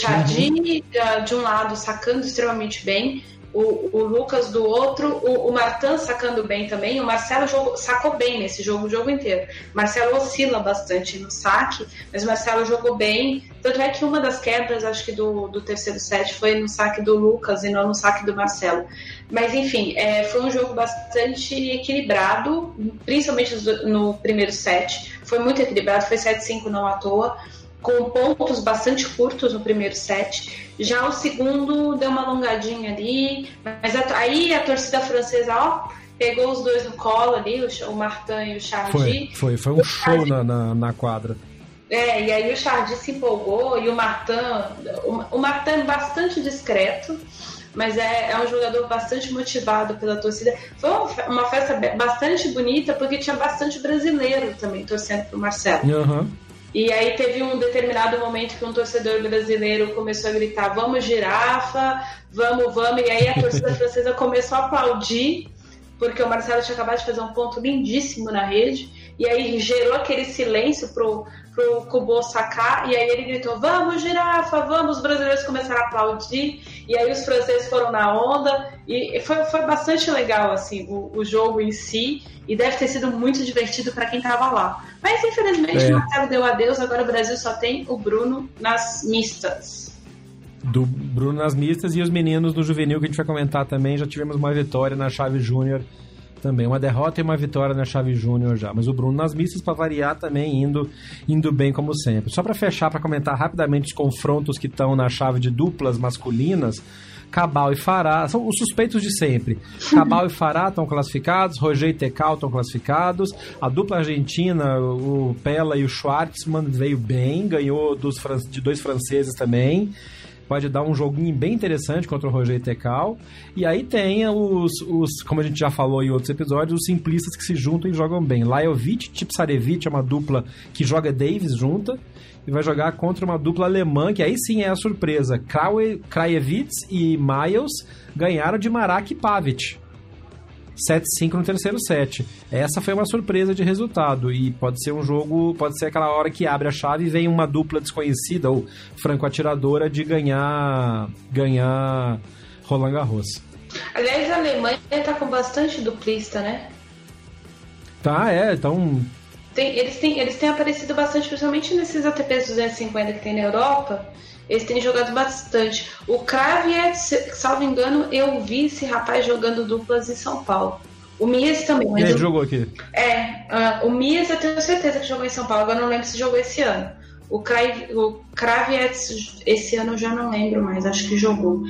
de um lado, sacando extremamente bem, o, o Lucas do outro, o, o Martin sacando bem também, o Marcelo jogou, sacou bem nesse jogo, o jogo inteiro. O Marcelo oscila bastante no saque, mas o Marcelo jogou bem. Tanto é que uma das quebras, acho que do, do terceiro set, foi no saque do Lucas e não no saque do Marcelo. Mas enfim, é, foi um jogo bastante equilibrado, principalmente no primeiro set. Foi muito equilibrado, foi 7-5 não à toa com pontos bastante curtos no primeiro set. Já o segundo deu uma alongadinha ali, mas aí a torcida francesa, ó, pegou os dois no colo ali, o Martin e o Chardy. Foi, foi, foi um show na, na, na, quadra. É, e aí o Chardy se empolgou e o Martin, o, o Martin bastante discreto, mas é, é um jogador bastante motivado pela torcida. Foi uma festa bastante bonita porque tinha bastante brasileiro também torcendo pro Marcelo. Uhum. E aí teve um determinado momento que um torcedor brasileiro começou a gritar: "Vamos girafa, vamos, vamos!" E aí a torcida francesa começou a aplaudir porque o Marcelo tinha acabado de fazer um ponto lindíssimo na rede. E aí gerou aquele silêncio pro pro Kubo sacar, e aí ele gritou: Vamos, girafa, vamos! Os brasileiros começaram a aplaudir, e aí os franceses foram na onda, e foi, foi bastante legal assim o, o jogo em si, e deve ter sido muito divertido para quem estava lá. Mas infelizmente é. o Marcelo deu adeus, agora o Brasil só tem o Bruno nas mistas. Do Bruno nas mistas e os meninos do juvenil que a gente vai comentar também. Já tivemos uma vitória na chave júnior também. Uma derrota e uma vitória na chave júnior já. Mas o Bruno nas mistas, para variar, também indo, indo bem como sempre. Só para fechar, para comentar rapidamente os confrontos que estão na chave de duplas masculinas. Cabal e Fará, são os suspeitos de sempre. Cabal e Fará estão classificados, Roger e Tecal estão classificados. A dupla argentina, o Pella e o Schwartzman veio bem, ganhou dos, de dois franceses também pode dar um joguinho bem interessante contra o Roger Tecal. E aí tem os, os, como a gente já falou em outros episódios, os simplistas que se juntam e jogam bem. Lajovic, Tipsarevich é uma dupla que joga Davis junta e vai jogar contra uma dupla alemã, que aí sim é a surpresa. Krajewitz e Miles ganharam de Marak e Pavic. 7-5 no terceiro set. Essa foi uma surpresa de resultado e pode ser um jogo, pode ser aquela hora que abre a chave e vem uma dupla desconhecida ou franco-atiradora de ganhar ganhar Roland Garros. Aliás, a Alemanha tá com bastante duplista, né? Tá, é, então tem, eles, têm, eles têm aparecido bastante, principalmente nesses ATPs 250 que tem na Europa. Eles têm jogado bastante. O Kravietz, salvo engano, eu vi esse rapaz jogando duplas em São Paulo. O Mias também. Mas ele jogou aqui? É, uh, o Mias eu tenho certeza que jogou em São Paulo, agora não lembro se jogou esse ano. O, Krav, o Kravietz, esse ano eu já não lembro mais, acho que jogou.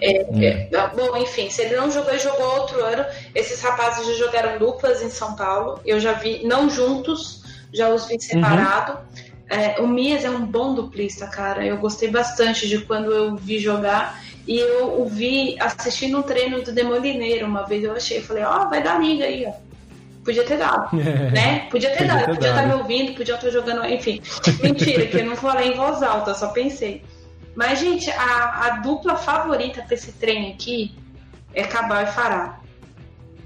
É, hum. é, bom, enfim, se ele não jogou, ele jogou outro ano. Esses rapazes já jogaram duplas em São Paulo. Eu já vi, não juntos, já os vi separado. Uhum. É, o Mias é um bom duplista, cara. Eu gostei bastante de quando eu vi jogar. E eu o vi assistindo um treino do Demolineiro uma vez. Eu achei, falei, ó, oh, vai dar liga aí, ó. Podia ter dado, é, né? Podia ter podia dado, ter podia estar tá me ouvindo, podia estar jogando, enfim. Mentira, que eu não falei em voz alta, só pensei. Mas, gente, a, a dupla favorita para esse treino aqui é Cabal e Fará.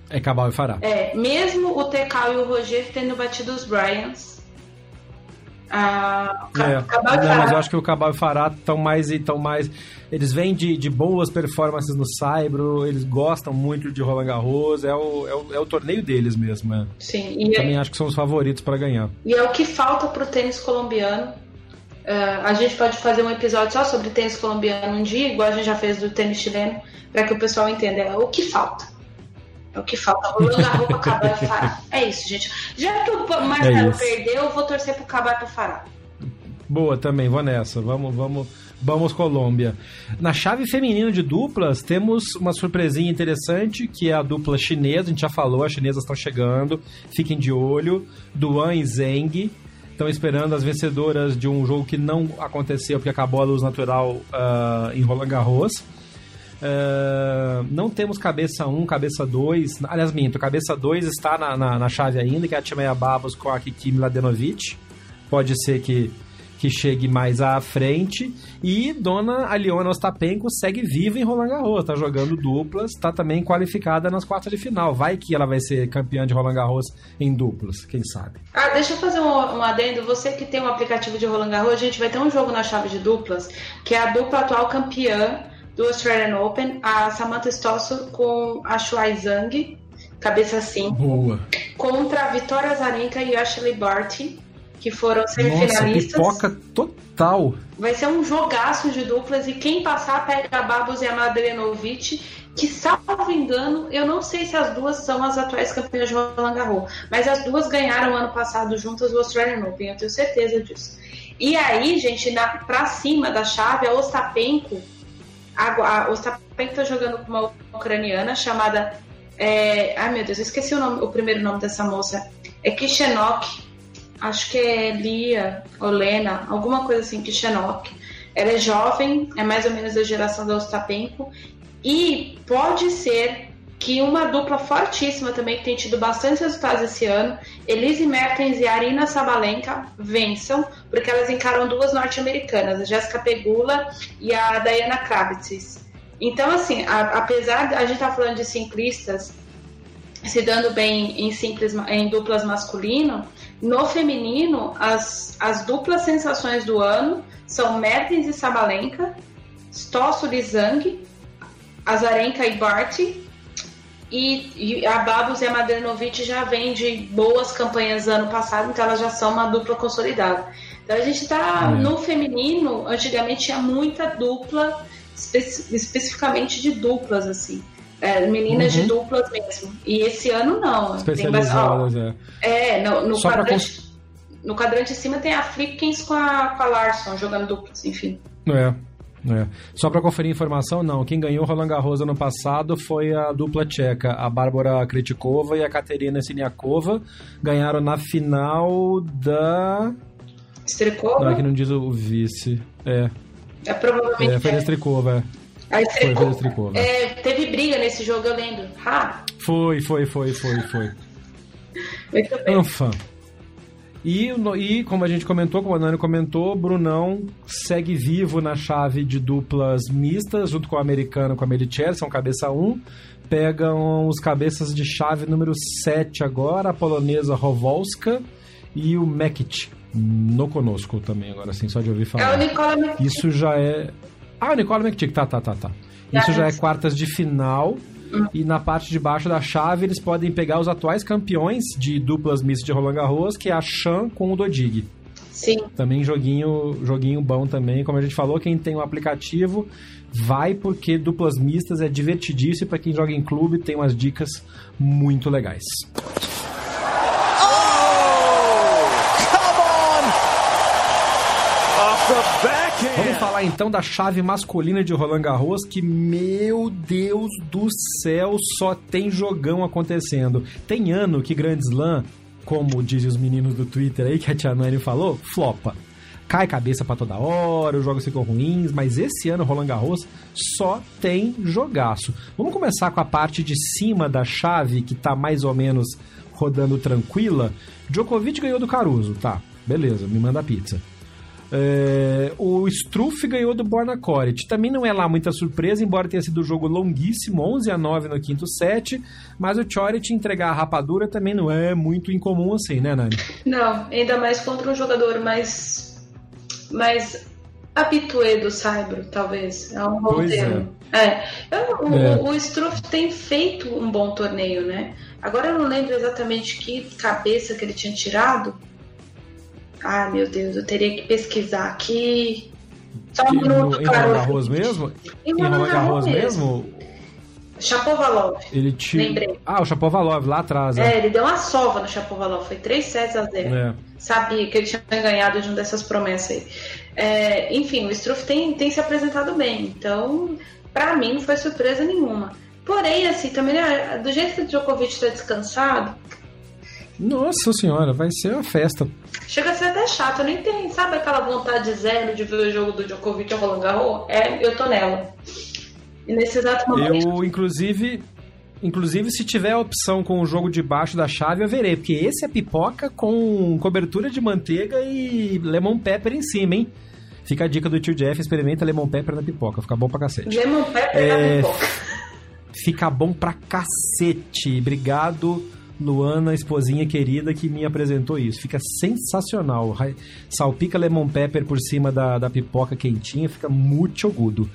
É Cabal e Fará. É, mesmo o TK e o Roger tendo batido os Bryans, é. Cabal não, mas eu acho que o Cabal e o Fará estão mais, tão mais. Eles vêm de, de boas performances no Saibro, eles gostam muito de Roland Garros, é o, é o, é o torneio deles mesmo. É. Sim, e também é... acho que são os favoritos para ganhar. E é o que falta pro tênis colombiano. Uh, a gente pode fazer um episódio só sobre tênis colombiano um dia, igual a gente já fez do tênis chileno, para que o pessoal entenda é o que falta. É o que falta. Rolando a roupa, acabar e Fará. É isso, gente. Já que o Marcelo é perdeu, eu vou torcer pro Cabal e pro Fará. Boa também, vou nessa. Vamos, vamos, vamos Colômbia. Na chave feminina de duplas, temos uma surpresinha interessante, que é a dupla chinesa. A gente já falou, as chinesas estão chegando. Fiquem de olho. Duan e Zeng. Estão esperando as vencedoras de um jogo que não aconteceu porque acabou a luz natural uh, em Roland Garros. Uh, não temos cabeça 1, cabeça 2. Aliás, minto, cabeça 2 está na, na, na, chave ainda, que é a Timeia Babos com a Kiki Mladenovic. Pode ser que, que chegue mais à frente. E Dona Aliona Ostapenko segue viva em Roland Garros, tá jogando duplas, tá também qualificada nas quartas de final. Vai que ela vai ser campeã de Roland Garros em duplas, quem sabe. Ah, deixa eu fazer um, um adendo. Você que tem um aplicativo de Roland Garros, a gente vai ter um jogo na chave de duplas, que é a dupla atual campeã do Australian Open, a Samantha Stossel com a Shuai Zhang, cabeça 5. Boa. Contra a Vitória Zarenka e Ashley Barty, que foram semifinalistas. Nossa, pipoca total. Vai ser um jogaço de duplas e quem passar pega a Babos e a Madrenovic, que, salvo engano, eu não sei se as duas são as atuais campeãs de Roland Garros, mas as duas ganharam ano passado juntas o Australian Open, eu tenho certeza disso. E aí, gente, na, pra cima da chave, a Ostapenko a, a, o Ostapenko está jogando com uma ucraniana chamada É... Ai meu Deus, eu esqueci o, nome, o primeiro nome dessa moça. É Kishenok. Acho que é Lia ou Lena, alguma coisa assim, Kishenok. Ela é jovem, é mais ou menos da geração da Ostapenko. E pode ser que uma dupla fortíssima também, que tem tido bastante resultados esse ano, Elise Mertens e Arina Sabalenka, vençam, porque elas encaram duas norte-americanas, a Jéssica Pegula e a Diana Kravitz. Então, assim, a, apesar de a gente estar tá falando de ciclistas se dando bem em, simples, em duplas masculino, no feminino, as, as duplas sensações do ano são Mertens e Sabalenka, Stosso Lizang, Azarenka e Barty, e, e a Babos e a Madrenovic já vem de boas campanhas ano passado, então elas já são uma dupla consolidada. Então a gente está no feminino, antigamente tinha muita dupla, espe especificamente de duplas, assim. É, meninas uhum. de duplas mesmo. E esse ano não. Especializadas, tem, é. É, no, no quadrante, cons... no quadrante de cima tem a Flipkins com a, com a Larson jogando duplas, enfim. É. É. Só para conferir informação, não. Quem ganhou Roland Garros ano passado foi a dupla tcheca, a Bárbara Kritikova e a Katerina Siniakova. Ganharam na final da. Strikova? Não, aqui não diz o vice. É. É provavelmente. É, foi a Strikova, é. A Strikova. Foi, foi a É, teve briga nesse jogo, eu lembro. Ha! Foi, foi, foi, foi, foi. Muito bem. Anfã. E, e, como a gente comentou, como a Nani comentou, Brunão segue vivo na chave de duplas mistas, junto com o americano, com a Mericher, são cabeça 1. Pegam os cabeças de chave número 7 agora, a polonesa Rowolska e o Mekic. No conosco também, agora assim, só de ouvir falar. É o Nicola. Isso já é. Ah, o Nicola Mekic, tá, tá, tá, tá. Isso já é quartas de final e na parte de baixo da chave eles podem pegar os atuais campeões de duplas mistas de Roland Garros, que é a Chan com o Dodig. Sim. Também joguinho, joguinho bom também. Como a gente falou, quem tem o aplicativo vai porque duplas mistas é divertidíssimo para quem joga em clube tem umas dicas muito legais. Vamos falar então da chave masculina de Roland Garros, que, meu Deus do céu, só tem jogão acontecendo. Tem ano que Grand Slam, como dizem os meninos do Twitter aí, que a Tia Nani falou, flopa. Cai cabeça para toda hora, os jogos ficam ruins, mas esse ano Roland Garros só tem jogaço. Vamos começar com a parte de cima da chave, que tá mais ou menos rodando tranquila. Djokovic ganhou do Caruso, tá, beleza, me manda a pizza. É, o Struff ganhou do Borna Coric. Também não é lá muita surpresa, embora tenha sido um jogo longuíssimo, 11 a 9 no quinto set, mas o Coric entregar a rapadura também não é muito incomum assim, né, Nani? Não, ainda mais contra um jogador mais mais habitué do Saibro, talvez. É um bom termo. É. é. Eu, o, é. o Struff tem feito um bom torneio, né? Agora eu não lembro exatamente que cabeça que ele tinha tirado, ah, meu Deus, eu teria que pesquisar aqui. Só um minuto, em claro. Garros mesmo? Em Roland Garros mesmo? Chapovalov. Ele te... Lembrei. Ah, o Chapovalov, lá atrás. É, é ele deu uma sova no Chapovalov. Foi 3 sets a 0. É. Sabia que ele tinha ganhado de uma dessas promessas aí. É, enfim, o Struff tem, tem se apresentado bem. Então, pra mim, não foi surpresa nenhuma. Porém, assim, também, né, do jeito que o Djokovic está descansado, nossa senhora, vai ser uma festa. Chega a ser até chato, nem tem, sabe aquela vontade zero de ver o jogo do Djokovic ao Roland Garros? É, eu tô nela. E nesse exato momento. Eu, inclusive, Inclusive, se tiver a opção com o jogo debaixo da chave, eu verei, porque esse é pipoca com cobertura de manteiga e lemon pepper em cima, hein? Fica a dica do tio Jeff, experimenta lemon pepper na pipoca, fica bom pra cacete. Lemon pepper é... na pipoca. Fica bom pra cacete. Obrigado Luana, esposinha querida, que me apresentou isso. Fica sensacional. Salpica lemon pepper por cima da, da pipoca quentinha, fica muito agudo.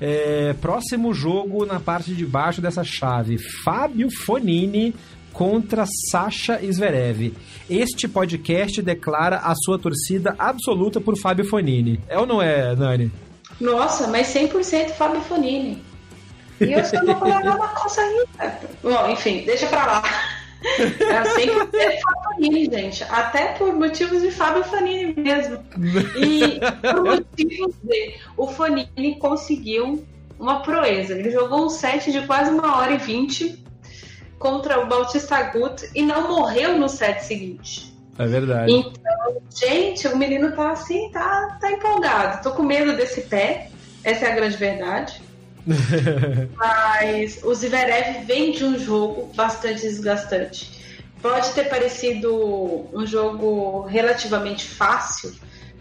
É, próximo jogo na parte de baixo dessa chave: Fábio Fonini contra Sasha Zverev. Este podcast declara a sua torcida absoluta por Fábio Fonini. É ou não é, Nani? Nossa, mas 100% Fábio Fonini. E eu só vou levar uma coisa aí. Bom, enfim, deixa pra lá. É sempre ter Fanini, gente. Até por motivos de Fábio Fanini mesmo. E por motivos de. O Fanini conseguiu uma proeza. Ele jogou um set de quase uma hora e vinte contra o Bautista Agut e não morreu no set seguinte. É verdade. Então, gente, o menino tá assim, tá, tá empolgado. Tô com medo desse pé, essa é a grande verdade. Mas o Zverev vem de um jogo bastante desgastante. Pode ter parecido um jogo relativamente fácil,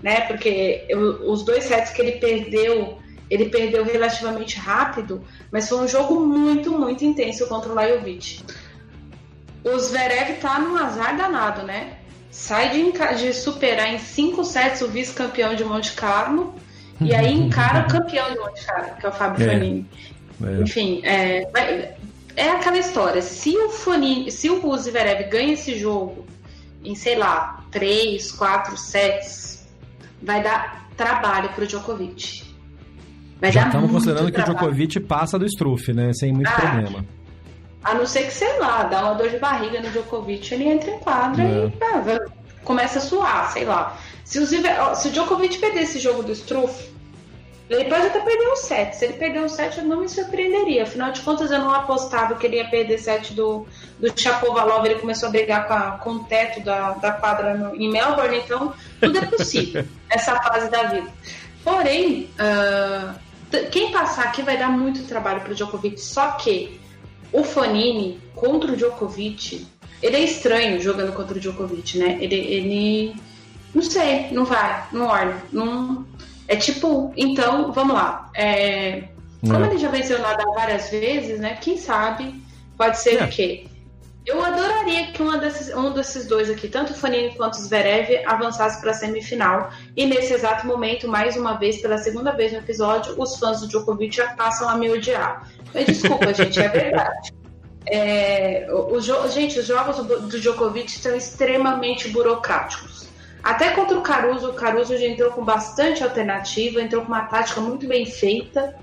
né? Porque os dois sets que ele perdeu, ele perdeu relativamente rápido, mas foi um jogo muito, muito intenso contra o Lajovic. O Zverev tá num azar danado, né? Sai de, de superar em cinco sets o vice-campeão de Monte Carlo e aí encara o campeão de Monte Carlo, que é o Fábio é. Fanini. É. Enfim, é, é aquela história. Se o Fanini, se o Zverev ganha esse jogo em, sei lá, três, quatro sets, vai dar trabalho pro Djokovic. Vai Já estamos considerando trabalho. que o Djokovic passa do Struff, né? Sem muito ah, problema. A não ser que, sei lá, dá uma dor de barriga no Djokovic, ele entra em quadra é. e ah, começa a suar, sei lá. Se o, Ziver, se o Djokovic perder esse jogo do Struff, ele pode até perder um set. Se ele perder um set, eu não me surpreenderia. Afinal de contas, eu não apostava que ele ia perder set do, do Chapovalov. Ele começou a brigar com, a, com o teto da, da quadra no, em Melbourne. Então, tudo é possível essa fase da vida. Porém, uh, quem passar aqui vai dar muito trabalho para o Djokovic. Só que o Fonini contra o Djokovic, ele é estranho jogando contra o Djokovic, né? Ele, ele não sei, não vai, não olha, não é tipo, então, vamos lá. É, como é. ele já venceu nada várias vezes, né? Quem sabe pode ser é. o quê? Eu adoraria que uma desses, um desses dois aqui, tanto o Fanini quanto o Zverev, avançasse para a semifinal. E nesse exato momento, mais uma vez, pela segunda vez no episódio, os fãs do Djokovic já passam a me odiar. Mas desculpa, gente, é verdade. É, o, o, gente, os jogos do, do Djokovic são extremamente burocráticos. Até contra o Caruso, o Caruso já entrou com bastante alternativa, entrou com uma tática muito bem feita.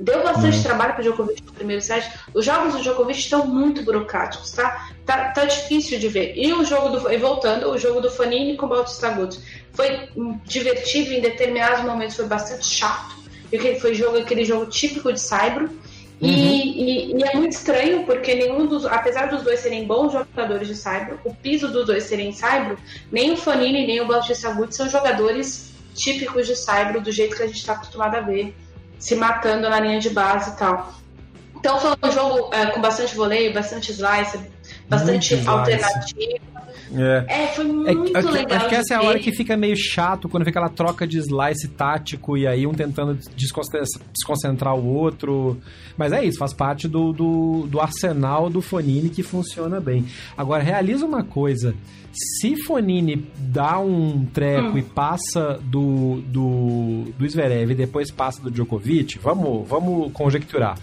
Deu bastante uhum. trabalho para o Djokovic no primeiro set. Os jogos do Djokovic estão muito burocráticos, tá? tá? Tá difícil de ver. E o jogo do. E voltando, o jogo do Fanini com o Bautista Agut foi divertido em determinados momentos, foi bastante chato. Porque foi jogo, aquele jogo típico de Saibro. Uhum. E, e, e, é muito estranho porque nenhum dos, apesar dos dois serem bons jogadores de Saibro, o piso dos dois serem Saibro, nem o Fanini nem o Bautista Agut são jogadores típicos de Saibro do jeito que a gente está acostumado a ver, se matando na linha de base e tal. Então foi um jogo é, com bastante voleio, bastante slice, bastante alternativa. É. é, foi é muito é, legal. Acho que essa é a hora que fica meio chato quando fica aquela troca de slice tático e aí um tentando desconcentrar o outro. Mas é isso, faz parte do, do, do arsenal do Fonini que funciona bem. Agora, realiza uma coisa. Se Fonini dá um treco hum. e passa do, do, do Zverev e depois passa do Djokovic, vamos, vamos conjecturar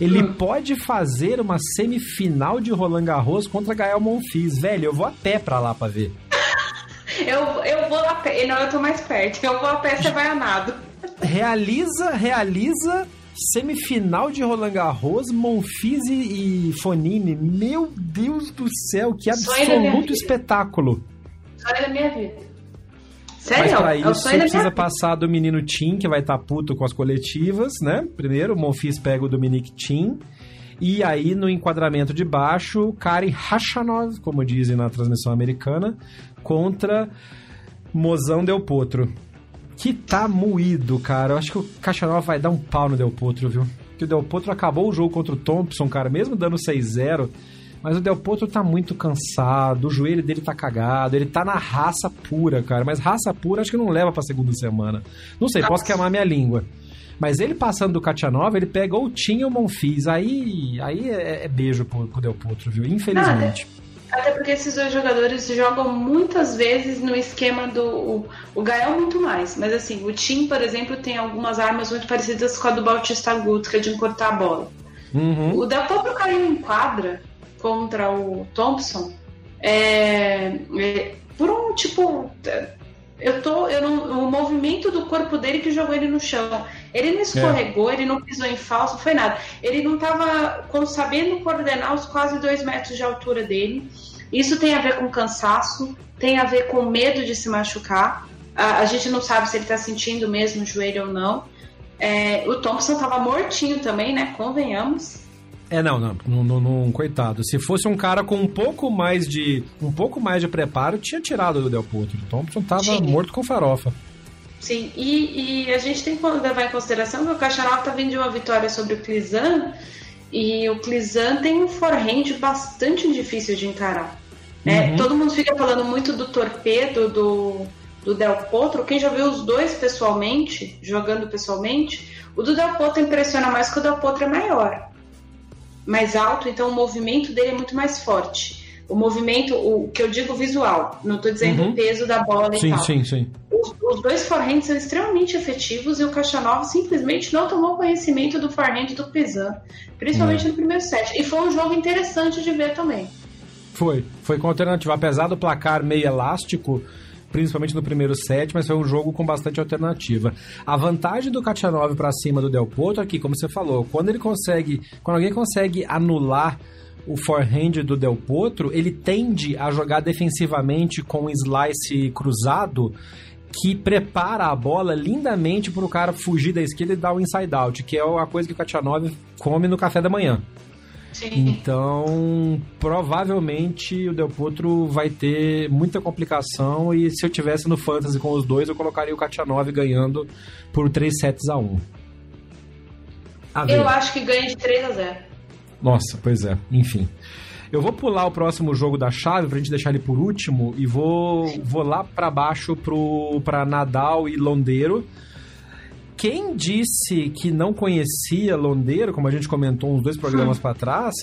ele hum. pode fazer uma semifinal de Roland Garros contra Gael Monfils. Velho, eu vou a pé pra lá pra ver. eu, eu vou a pé. Não, eu tô mais perto. Eu vou a pé, você vai a nado. Realiza, realiza semifinal de Roland Garros, Monfils e, Fonini. Meu Deus do céu, que absoluto espetáculo. Sonho da minha vida. Sério? Mas pra isso precisa passar do menino Tim, que vai estar tá puto com as coletivas, né? Primeiro, o Monfils pega o Dominic Tim. E aí, no enquadramento de baixo, Kari Hachanov, como dizem na transmissão americana, contra Mozão Del Potro. Que tá moído, cara. Eu acho que o Hachanov vai dar um pau no Del Potro, viu? Porque o Del Potro acabou o jogo contra o Thompson, cara, mesmo dando 6-0 mas o Del Potro tá muito cansado, o joelho dele tá cagado, ele tá na raça pura, cara. Mas raça pura acho que não leva pra segunda semana. Não sei, posso queimar minha língua. Mas ele passando do Katianova, ele pega ou tinha ou Monfils. Aí, aí é, é beijo pro, pro Del Potro, viu? Infelizmente. Ah, até porque esses dois jogadores jogam muitas vezes no esquema do. O, o Gael muito mais. Mas assim, o Tim, por exemplo, tem algumas armas muito parecidas com a do Bautista é de encurtar a bola. Uhum. O Del Potro caiu em quadra contra o Thompson, é, é, por um tipo. Eu tô. Eu não, o movimento do corpo dele que jogou ele no chão. Ele não escorregou, é. ele não pisou em falso, foi nada. Ele não estava sabendo coordenar os quase dois metros de altura dele. Isso tem a ver com cansaço, tem a ver com medo de se machucar. A, a gente não sabe se ele está sentindo mesmo o joelho ou não. É, o Thompson estava mortinho também, né? Convenhamos. É, não, não, não, não, coitado. Se fosse um cara com um pouco mais de um pouco mais de preparo, tinha tirado do Del Potro. O Thompson tava Sim. morto com farofa. Sim, e, e, a gente tem que levar em consideração que o Cacharov tá vindo de uma vitória sobre o Clizan e o Clizan tem um forehand bastante difícil de encarar. É, uhum. Todo mundo fica falando muito do torpedo do, do Del Potro. Quem já viu os dois pessoalmente, jogando pessoalmente, o do Del Potro impressiona mais que o Del Potro é maior mais alto, então o movimento dele é muito mais forte. O movimento, o que eu digo visual, não estou dizendo uhum. o peso da bola sim, e tal. Sim, sim, os, os, dois forehands são extremamente efetivos e o Cachanova simplesmente não tomou conhecimento do forehand do Pesan, principalmente uhum. no primeiro set. E foi um jogo interessante de ver também. Foi, foi com alternativa. Apesar do placar meio elástico, principalmente no primeiro set, mas foi um jogo com bastante alternativa. A vantagem do Kachanov para cima do Del Potro aqui, como você falou, quando ele consegue, quando alguém consegue anular o forehand do Del Potro, ele tende a jogar defensivamente com um slice cruzado que prepara a bola lindamente para o cara fugir da esquerda e dar o inside out, que é a coisa que o Kachanov come no café da manhã. Então, provavelmente o Del Potro vai ter muita complicação e se eu tivesse no Fantasy com os dois, eu colocaria o Katianov ganhando por 3 sets a 1. A eu acho que ganha de 3 a 0. Nossa, pois é. Enfim. Eu vou pular o próximo jogo da chave pra gente deixar ele por último e vou, vou lá para baixo pro, pra Nadal e Londeiro quem disse que não conhecia Londeiro, como a gente comentou uns dois programas hum. para trás,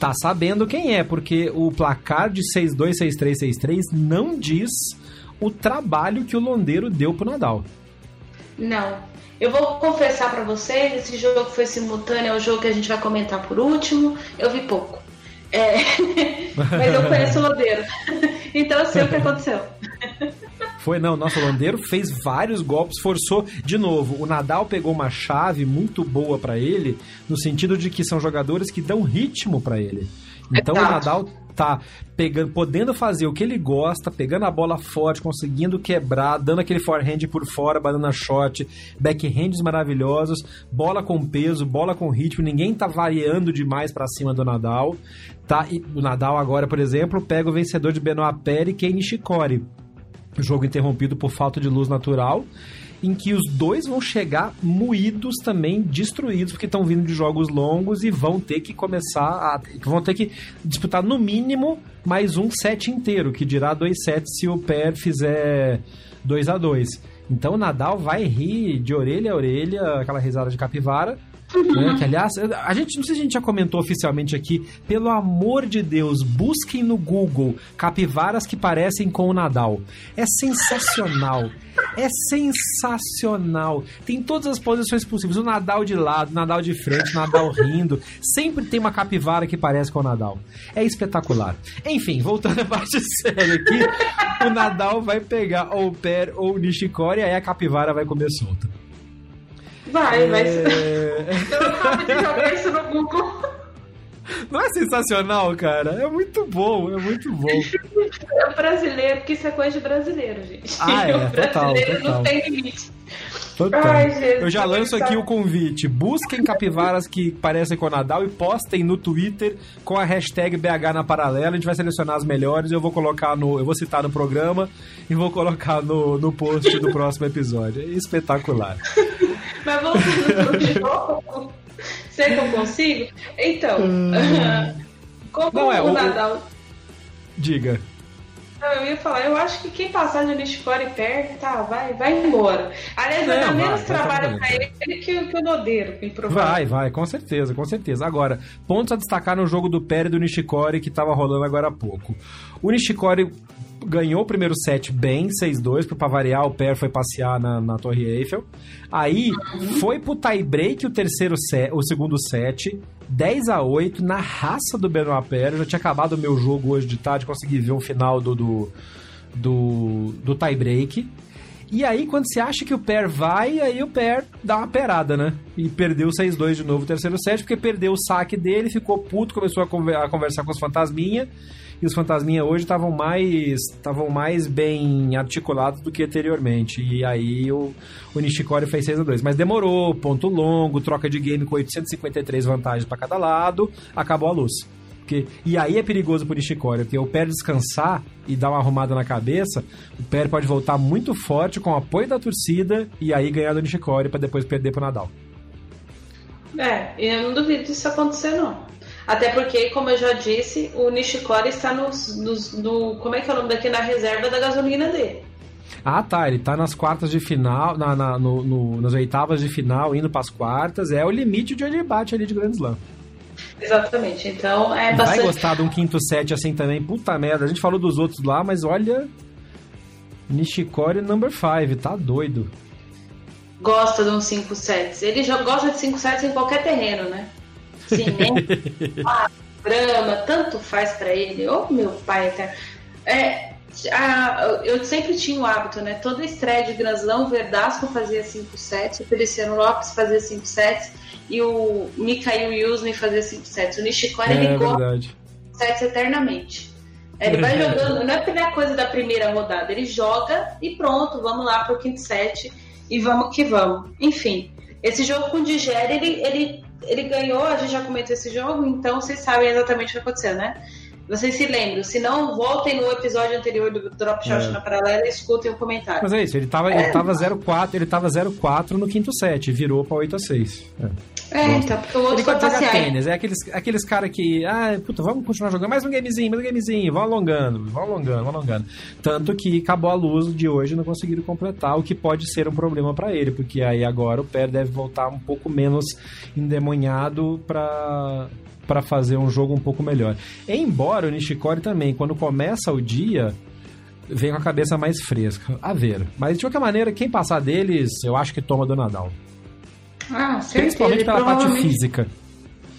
tá sabendo quem é, porque o placar de 6-2, 6-3, 6-3 não diz o trabalho que o Londeiro deu pro Nadal. Não. Eu vou confessar para vocês, esse jogo foi simultâneo, é o jogo que a gente vai comentar por último. Eu vi pouco. É... Mas eu conheço o Londeiro. então eu sei o que aconteceu. Foi, não, nosso holandeiro fez vários golpes, forçou. De novo, o Nadal pegou uma chave muito boa para ele, no sentido de que são jogadores que dão ritmo para ele. Então Exato. o Nadal tá pegando, podendo fazer o que ele gosta, pegando a bola forte, conseguindo quebrar, dando aquele forehand por fora, banana shot, backhands maravilhosos, bola com peso, bola com ritmo, ninguém tá variando demais para cima do Nadal, tá? E o Nadal agora, por exemplo, pega o vencedor de Benoit Paire, Kei Nishikori jogo interrompido por falta de luz natural, em que os dois vão chegar moídos também, destruídos, porque estão vindo de jogos longos e vão ter que começar a. vão ter que disputar no mínimo mais um set inteiro, que dirá dois sets se o Pé fizer 2 a 2 Então o Nadal vai rir de orelha a orelha, aquela risada de capivara, né? Que, aliás, a gente, não sei se a gente já comentou oficialmente aqui, pelo amor de Deus, busquem no Google capivaras que parecem com o Nadal. É sensacional. É sensacional. Tem todas as posições possíveis. O Nadal de lado, o Nadal de frente, o Nadal rindo. Sempre tem uma capivara que parece com o Nadal. É espetacular. Enfim, voltando à parte séria aqui, o Nadal vai pegar ou o Per ou o Nishikori aí a capivara vai comer solta. Vai, é... mas. Eu não acabo de jogar isso no Google. Não é sensacional, cara? É muito bom, é muito bom. É brasileiro, porque isso é coisa de brasileiro, gente. Ah, é, o total, brasileiro total. não tem limite. Total. Ai, Jesus, eu já lanço aqui o convite. Busquem capivaras que parecem com o Nadal e postem no Twitter com a hashtag BH na paralela. A gente vai selecionar as melhores. Eu vou colocar no. Eu vou citar no programa e vou colocar no, no post do próximo episódio. É espetacular. Mas voltando pro jogo, sei que eu consigo? Então, hum... como Não, é, o Nadal. Diga. Eu ia falar, eu acho que quem passar de Nishikori perde, tá, vai, vai embora. Aliás, vai dar menos trabalho pra ele que, que o Nodeiro, Vai, vai, com certeza, com certeza. Agora, pontos a destacar no jogo do Pérez e do Nishikori que tava rolando agora há pouco. O Nishikori ganhou o primeiro set bem, 6-2, pra variar, o Per foi passear na, na Torre Eiffel. Aí foi pro tie break o terceiro set, o segundo set, 10 a 8 na raça do Benoit Per. Eu já tinha acabado o meu jogo hoje de tarde, consegui ver o final do, do, do, do tie break. E aí, quando você acha que o Pair vai, aí o Pair dá uma perada, né? E perdeu 6-2 de novo o terceiro set, porque perdeu o saque dele, ficou puto, começou a, conversar com os fantasminha. E os fantasminha hoje estavam mais estavam mais bem articulados do que anteriormente. E aí o, o Nishikori fez 6 a 2 Mas demorou, ponto longo, troca de game com 853 vantagens para cada lado, acabou a luz. Porque, e aí é perigoso pro Nishikori, porque o pé descansar e dar uma arrumada na cabeça, o pé pode voltar muito forte com o apoio da torcida e aí ganhar do Nishikori para depois perder pro Nadal. É, eu não duvido disso acontecer não. Até porque, como eu já disse, o Nishikori está nos, nos, no. Como é que é o nome daqui? Na reserva da gasolina dele. Ah, tá. Ele tá nas quartas de final, na, na no, no, nas oitavas de final, indo para as quartas. É o limite de onde ele bate ali de Grand Slam. Exatamente. Então é bastante. Vai gostar de um quinto set assim também? Puta merda. A gente falou dos outros lá, mas olha. Nishikori number 5, tá doido. Gosta de uns 5 sets. Ele já gosta de 5 sets em qualquer terreno, né? Cinema, ah, grama, tanto faz para ele. Ô oh, meu pai eterno. É, a, eu sempre tinha o hábito, né? Toda estreia de Granzão, o Verdasco fazia 5 sets, o Feliciano Lopes fazia 5 sets e o Mikhail Yuzny fazia 5 sets. O Nishikori, é, ele gosta sets eternamente. Ele vai jogando, não é pela coisa da primeira rodada, ele joga e pronto, vamos lá pro quinto set e vamos que vamos. Enfim, esse jogo com o Digere, ele, ele, ele ganhou, a gente já comentou esse jogo, então vocês sabem exatamente o que aconteceu, né? Vocês se lembram? Se não, voltem no episódio anterior do Drop Shot é. na paralela e escutem o comentário. Mas é isso, ele tava, é. ele tava 0-4, ele tava 0-4 no quinto set, virou pra 8 a 6 é. É, então, porque o outro ele foi passear. tênis, é aqueles, aqueles caras que, ah, puta, vamos continuar jogando mais um gamezinho, mais um gamezinho, vão alongando, vão alongando, vão alongando. Tanto que acabou a luz de hoje e não conseguiram completar, o que pode ser um problema para ele, porque aí agora o pé deve voltar um pouco menos endemonhado para para fazer um jogo um pouco melhor. Embora o Nishikori também, quando começa o dia, vem com a cabeça mais fresca. A ver. Mas de qualquer maneira, quem passar deles, eu acho que toma do Nadal. Ah, certeza. Principalmente pela parte física.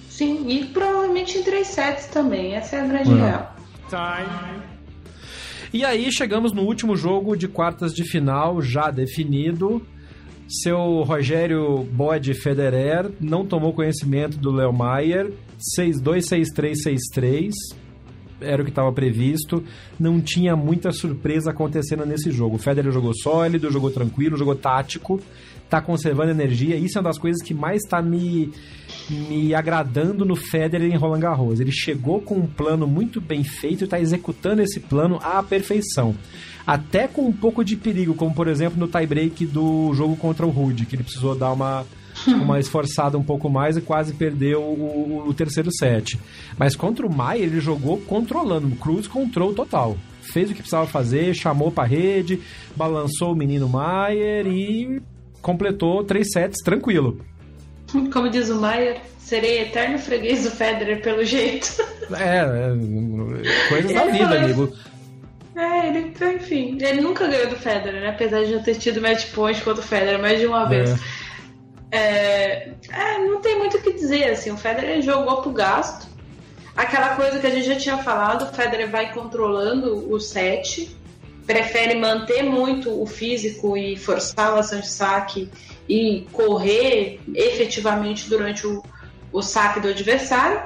Sim, e provavelmente em três sets também. Essa é a grande é. real. Time. E aí chegamos no último jogo de quartas de final, já definido. Seu Rogério Bode Federer não tomou conhecimento do Léo Maier 626363 era o que estava previsto. Não tinha muita surpresa acontecendo nesse jogo. O Federer jogou sólido, jogou tranquilo, jogou tático, tá conservando energia. Isso é uma das coisas que mais está me, me agradando no Federer em Roland Garros. Ele chegou com um plano muito bem feito e está executando esse plano à perfeição. Até com um pouco de perigo, como por exemplo no tie-break do jogo contra o Rude, que ele precisou dar uma uma esforçada um pouco mais e quase perdeu o, o, terceiro set. Mas contra o Maia, ele jogou controlando, cruise control total. Fez o que precisava fazer, chamou para rede, balançou o menino Maier e completou três sets tranquilo. Como diz o Maier, serei eterno freguês do Federer pelo jeito. É, é coisas da vida, amigo. É, ele, enfim, ele nunca ganhou do Federer, né? Apesar de já ter tido match point contra o Federer mais de uma vez. É. É, não tem muito o que dizer, assim, o Federer jogou pro gasto. Aquela coisa que a gente já tinha falado, o Federer vai controlando o set, prefere manter muito o físico e forçar a ação de saque e correr efetivamente durante o, o saque do adversário.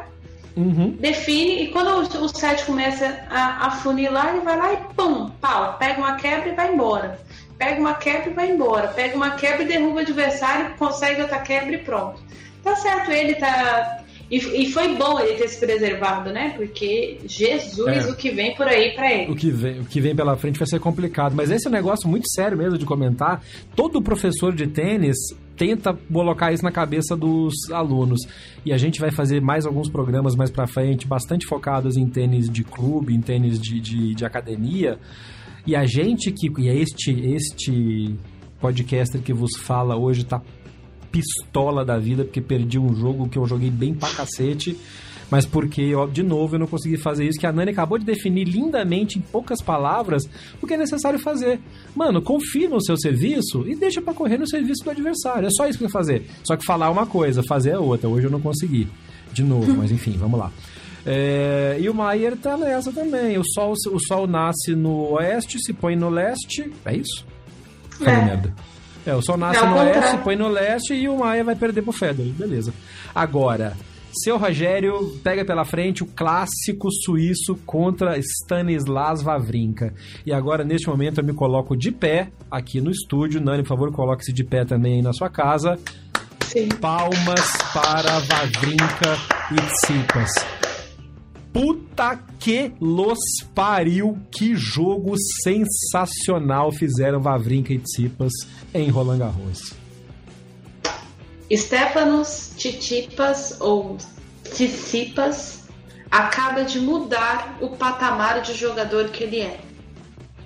Uhum. Define, e quando o, o set começa a, a funilar, ele vai lá e pum, pau, pega uma quebra e vai embora pega uma quebra e vai embora. Pega uma quebra e derruba o adversário, consegue outra quebra e pronto. Tá certo, ele tá. E, e foi bom ele ter se preservado, né? Porque Jesus, é. o que vem por aí para ele. O que, vem, o que vem pela frente vai ser complicado. Mas esse é um negócio muito sério mesmo de comentar. Todo professor de tênis tenta colocar isso na cabeça dos alunos. E a gente vai fazer mais alguns programas mais para frente, bastante focados em tênis de clube, em tênis de, de, de academia e a gente que. E é este, este podcaster que vos fala hoje tá pistola da vida, porque perdi um jogo que eu joguei bem pra cacete. Mas porque, ó, de novo, eu não consegui fazer isso, que a Nani acabou de definir lindamente, em poucas palavras, o que é necessário fazer. Mano, confirma o seu serviço e deixa para correr no serviço do adversário. É só isso que eu fazer. Só que falar uma coisa, fazer a outra. Hoje eu não consegui. De novo, mas enfim, vamos lá. É, e o Maier tá nessa também. O sol, o sol nasce no oeste, se põe no leste. É isso? É. merda. É, o Sol nasce é no oeste, põe no leste e o Maia vai perder pro Federer. Beleza. Agora, seu Rogério pega pela frente o clássico suíço contra Stanislas Wawrinka. E agora, neste momento, eu me coloco de pé aqui no estúdio. Nani, por favor, coloque-se de pé também aí na sua casa. Sim. Palmas para Wawrinka e Tsipas. Puta que los pariu! Que jogo sensacional fizeram Vavrinka e Tsipas em Roland Garros. Stefanos Titipas ou Tsitsipas acaba de mudar o patamar de jogador que ele é.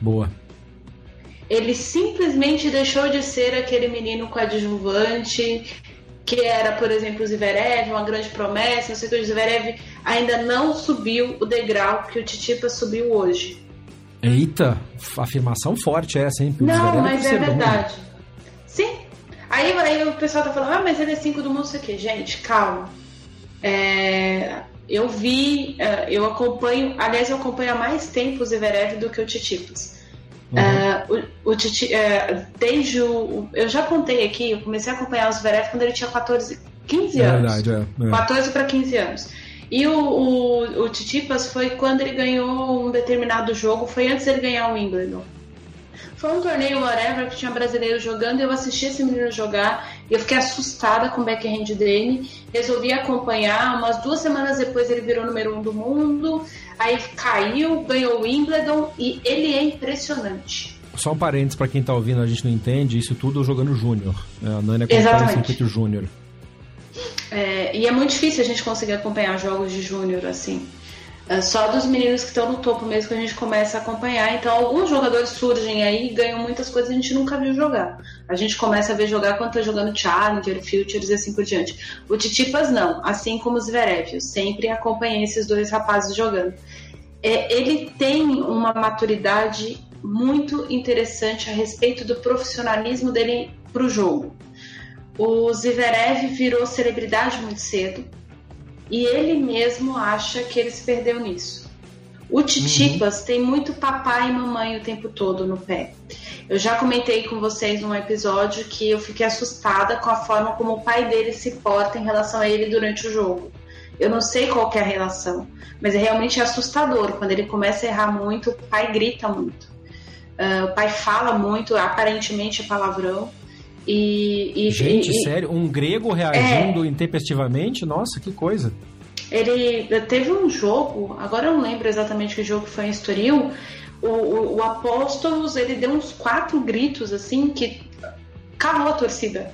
Boa. Ele simplesmente deixou de ser aquele menino coadjuvante que era, por exemplo, o Zverev, uma grande promessa. Eu sei que o Zverev ainda não subiu o degrau que o Titipa subiu hoje. Eita, afirmação forte essa, hein? Não, mas é verdade. Bom. Sim. Aí, aí o pessoal tá falando, ah, mas ele é 5 do mundo, isso aqui. Gente, calma. É, eu vi, é, eu acompanho, aliás, eu acompanho há mais tempo o Zverev do que o Titipas. Uhum. Uh, o, o Titi, uh, desde o. Eu já contei aqui, eu comecei a acompanhar o Zverev quando ele tinha 14, 15 anos. É verdade, é. é. 14 para 15 anos. E o, o, o Titipas foi quando ele ganhou um determinado jogo, foi antes dele ganhar o Wimbledon. Foi um torneio whatever que tinha brasileiro jogando e eu assisti esse menino jogar e eu fiquei assustada com o backhand dele. Resolvi acompanhar. Umas duas semanas depois ele virou número um do mundo. Aí caiu, ganhou o Wimbledon e ele é impressionante. Só um parênteses para quem tá ouvindo, a gente não entende, isso tudo jogando júnior. É, a Nani acompanha o circuito júnior. É, e é muito difícil a gente conseguir acompanhar jogos de júnior assim. É só dos meninos que estão no topo mesmo que a gente começa a acompanhar. Então, alguns jogadores surgem aí e ganham muitas coisas que a gente nunca viu jogar. A gente começa a ver jogar quando está jogando Challenger, Futures e assim por diante. O Titipas não, assim como os Zverev. Eu sempre acompanhei esses dois rapazes jogando. É, ele tem uma maturidade muito interessante a respeito do profissionalismo dele para o jogo. O Zverev virou celebridade muito cedo e ele mesmo acha que ele se perdeu nisso. O Titipas uhum. tem muito papai e mamãe o tempo todo no pé. Eu já comentei com vocês num episódio que eu fiquei assustada com a forma como o pai dele se porta em relação a ele durante o jogo. Eu não sei qual é a relação, mas é realmente assustador. Quando ele começa a errar muito, o pai grita muito. Uh, o pai fala muito, aparentemente é palavrão. E, e Gente, e, sério? Um grego reagindo é, intempestivamente? Nossa, que coisa. Ele teve um jogo, agora eu não lembro exatamente que jogo foi em Estoril. O, o, o Apóstolos ele deu uns quatro gritos assim que calou a torcida.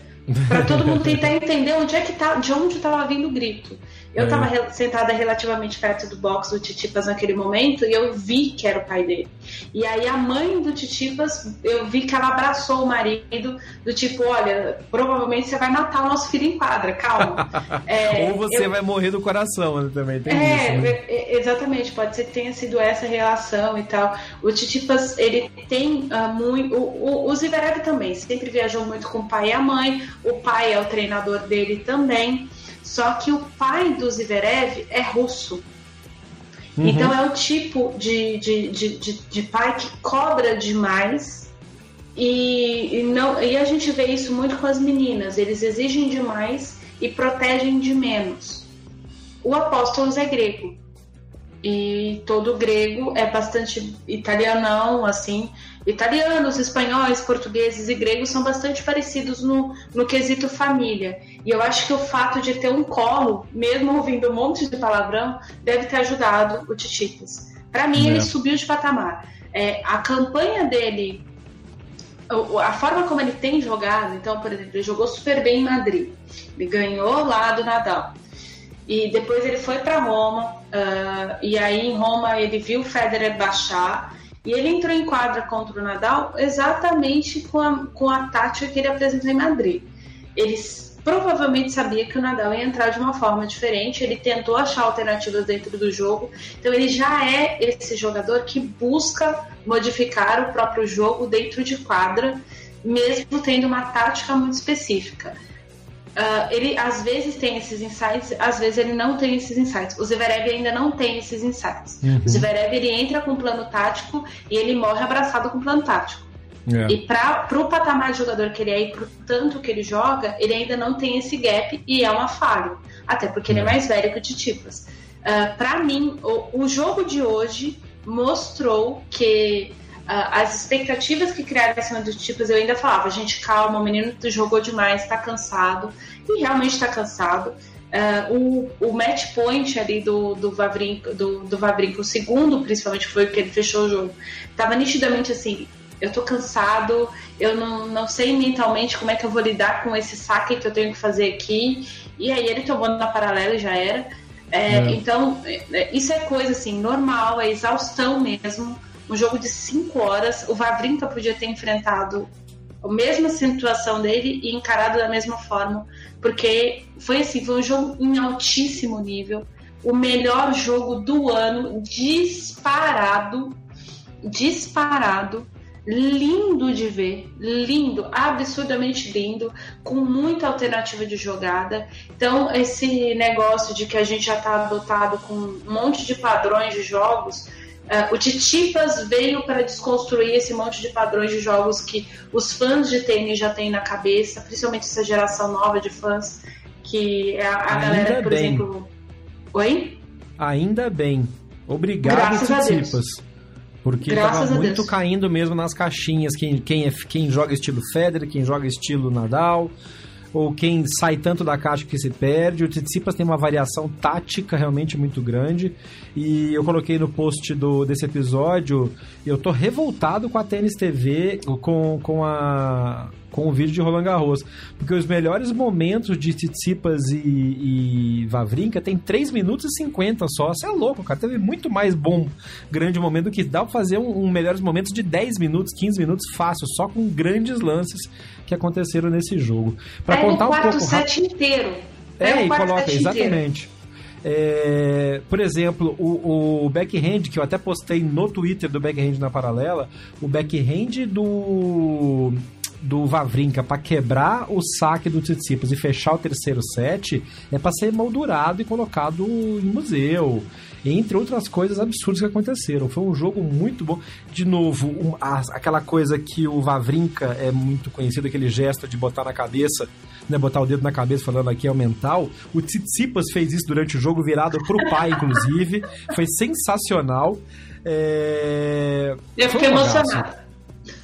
para todo mundo tentar entender onde é que tá, de onde estava vindo o grito. Eu estava é. sentada relativamente perto do box do Titipas naquele momento e eu vi que era o pai dele. E aí a mãe do Titipas, eu vi que ela abraçou o marido, do tipo, olha, provavelmente você vai matar o nosso filho em quadra, calma. É, Ou você eu... vai morrer do coração né, também, tem é, isso, né? É, exatamente, pode ser que tenha sido essa relação e tal. O Titipas, ele tem uh, muito... O, o, o também, sempre viajou muito com o pai e a mãe, o pai é o treinador dele também. Só que o pai do Zverev é russo. Uhum. Então é o tipo de, de, de, de, de pai que cobra demais e, e, não, e a gente vê isso muito com as meninas. Eles exigem demais e protegem de menos. O apóstolo é grego. E todo grego é bastante italianão, assim. Italianos, espanhóis, portugueses e gregos são bastante parecidos no, no quesito família. E eu acho que o fato de ter um colo, mesmo ouvindo um monte de palavrão, deve ter ajudado o Tititas. Para mim, é. ele subiu de patamar. É, a campanha dele, a forma como ele tem jogado, então, por exemplo, ele jogou super bem em Madrid. Ele ganhou lá do Nadal. E depois ele foi para Roma, uh, e aí em Roma ele viu o Federer baixar, e ele entrou em quadra contra o Nadal exatamente com a, com a tática que ele apresentou em Madrid. Ele provavelmente sabia que o Nadal ia entrar de uma forma diferente, ele tentou achar alternativas dentro do jogo, então ele já é esse jogador que busca modificar o próprio jogo dentro de quadra, mesmo tendo uma tática muito específica. Uh, ele às vezes tem esses insights, às vezes ele não tem esses insights. O Zverev ainda não tem esses insights. Uhum. O Zverev ele entra com plano tático e ele morre abraçado com o plano tático. É. E para o patamar de jogador que ele é e pro tanto que ele joga, ele ainda não tem esse gap e é uma falha. Até porque ele é, é mais velho que o Titipas. Uh, ah, para mim, o, o, jogo de hoje mostrou que as expectativas que criaram em cima do Titipas, eu ainda falava, gente, calma, o menino jogou demais, tá cansado. E realmente tá cansado. Uh, o, o match point ali do, do, Vavrinko, do, do Vavrinko, o segundo principalmente foi que ele fechou o jogo, tava nitidamente assim, eu tô cansado, eu não, não sei mentalmente como é que eu vou lidar com esse saque que eu tenho que fazer aqui. E aí ele tomou na paralela e já era. É, é. Então, é, isso é coisa assim, normal, é exaustão mesmo. Um jogo de 5 horas, o Vavrinka podia ter enfrentado a mesma situação dele e encarado da mesma forma, porque foi assim, foi um jogo em altíssimo nível, o melhor jogo do ano, disparado, disparado lindo de ver, lindo, absurdamente lindo, com muita alternativa de jogada. Então, esse negócio de que a gente já está adotado com um monte de padrões de jogos, uh, o Titipas veio para desconstruir esse monte de padrões de jogos que os fãs de tênis já têm na cabeça, principalmente essa geração nova de fãs, que é a, a galera, por bem. exemplo. Oi? Ainda bem. Obrigado, Graças Titipas. Porque Graças tava muito caindo mesmo nas caixinhas. Quem, quem, é, quem joga estilo Federer, quem joga estilo Nadal, ou quem sai tanto da caixa que se perde. O Tsitsipas tem uma variação tática realmente muito grande. E eu coloquei no post do, desse episódio, eu tô revoltado com a Tênis TV, com, com a com o vídeo de Roland Garros. Porque os melhores momentos de Tsitsipas e, e Vavrinka tem 3 minutos e 50 só. Você é louco, cara. Teve muito mais bom grande momento do que dá pra fazer um, um melhores momentos de 10 minutos, 15 minutos fácil, só com grandes lances que aconteceram nesse jogo. Para contar um pouco set inteiro. É, e coloca, exatamente. É, por exemplo, o, o backhand, que eu até postei no Twitter do backhand na paralela, o backhand do do Vavrinka para quebrar o saque do Tsitsipas e fechar o terceiro set é para ser moldurado e colocado em museu. Entre outras coisas absurdas que aconteceram. Foi um jogo muito bom. De novo, um, a, aquela coisa que o Vavrinka é muito conhecido, aquele gesto de botar na cabeça, né, botar o dedo na cabeça falando aqui é o mental. O Tsitsipas fez isso durante o jogo, virado pro pai, inclusive. Foi sensacional. É... Eu fiquei emocionado.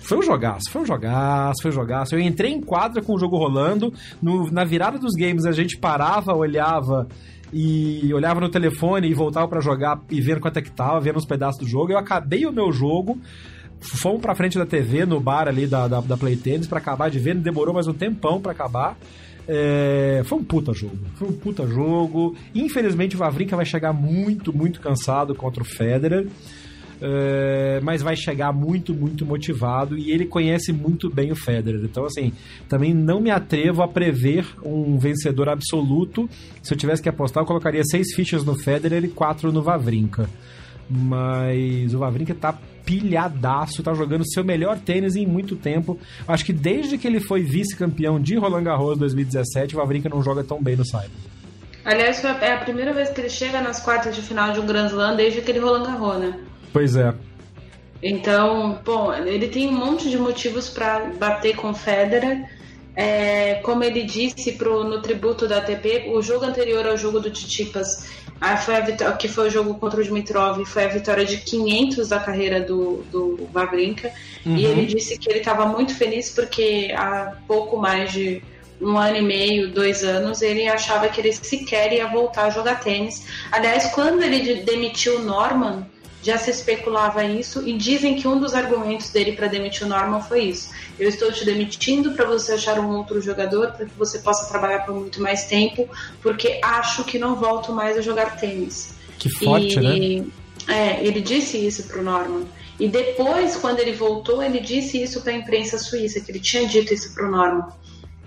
Foi um jogaço, foi um jogaço, foi um jogaço. Eu entrei em quadra com o jogo rolando. No, na virada dos games a gente parava, olhava e olhava no telefone e voltava para jogar e vendo quanto é que tava, vendo os pedaços do jogo. Eu acabei o meu jogo. Fomos pra frente da TV, no bar ali da, da, da Play Tennis, pra acabar de ver. Demorou mais um tempão para acabar. É, foi um puta jogo. Foi um puta jogo. Infelizmente o Vavrinka vai chegar muito, muito cansado contra o Federer. Eh, mas vai chegar muito, muito motivado e ele conhece muito bem o Federer. Então, assim, também não me atrevo a prever um vencedor absoluto. Se eu tivesse que apostar, eu colocaria seis fichas no Federer e quatro no Vavrinka. Mas o Vavrinka tá pilhadaço, tá jogando seu melhor tênis em muito tempo. Acho que desde que ele foi vice-campeão de Roland Garros 2017, o Vavrinka não joga tão bem no Cyber. Aliás, é a primeira vez que ele chega nas quartas de final de um Grand Slam desde aquele Roland Garros, né? Pois é. Então, bom, ele tem um monte de motivos para bater com Federer. É, como ele disse pro, no tributo da ATP, o jogo anterior ao jogo do Titipas, ah, foi a vitória, que foi o jogo contra o Dimitrov, foi a vitória de 500 da carreira do, do Wawrinka. Uhum. E ele disse que ele estava muito feliz porque há pouco mais de um ano e meio, dois anos, ele achava que ele sequer ia voltar a jogar tênis. Aliás, quando ele demitiu o Norman já se especulava isso e dizem que um dos argumentos dele para demitir o Norman foi isso. Eu estou te demitindo para você achar um outro jogador para que você possa trabalhar por muito mais tempo, porque acho que não volto mais a jogar tênis. Que forte, e, né? É, ele disse isso para o Norman. E depois, quando ele voltou, ele disse isso para a imprensa suíça, que ele tinha dito isso para o Norman.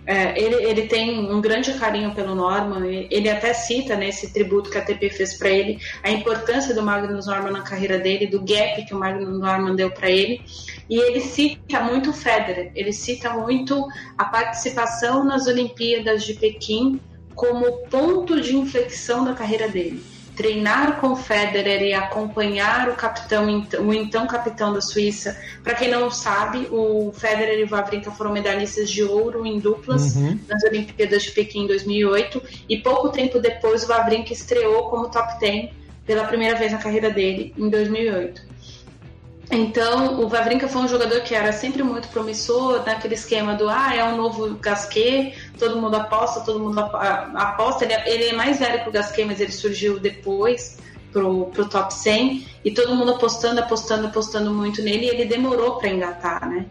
É, ele, ele tem um grande carinho pelo Norman, ele até cita nesse né, tributo que a ATP fez para ele a importância do Magnus Norman na carreira dele, do gap que o Magnus Norman deu para ele, e ele cita muito o Federer, ele cita muito a participação nas Olimpíadas de Pequim como ponto de inflexão da carreira dele. Treinar com o Federer e acompanhar o capitão, o então capitão da Suíça. Para quem não sabe, o Federer e o Wawrinka foram medalhistas de ouro em duplas uhum. nas Olimpíadas de Pequim em 2008 e pouco tempo depois o Wawrinka estreou como top 10 pela primeira vez na carreira dele em 2008. Então, o Vavrinka foi um jogador que era sempre muito promissor, naquele esquema do ah, é um novo Gasquet, todo mundo aposta, todo mundo aposta. Ele, é, ele é mais velho que o Gasquet, mas ele surgiu depois pro, pro top 100 e todo mundo apostando, apostando, apostando muito nele e ele demorou para engatar, né?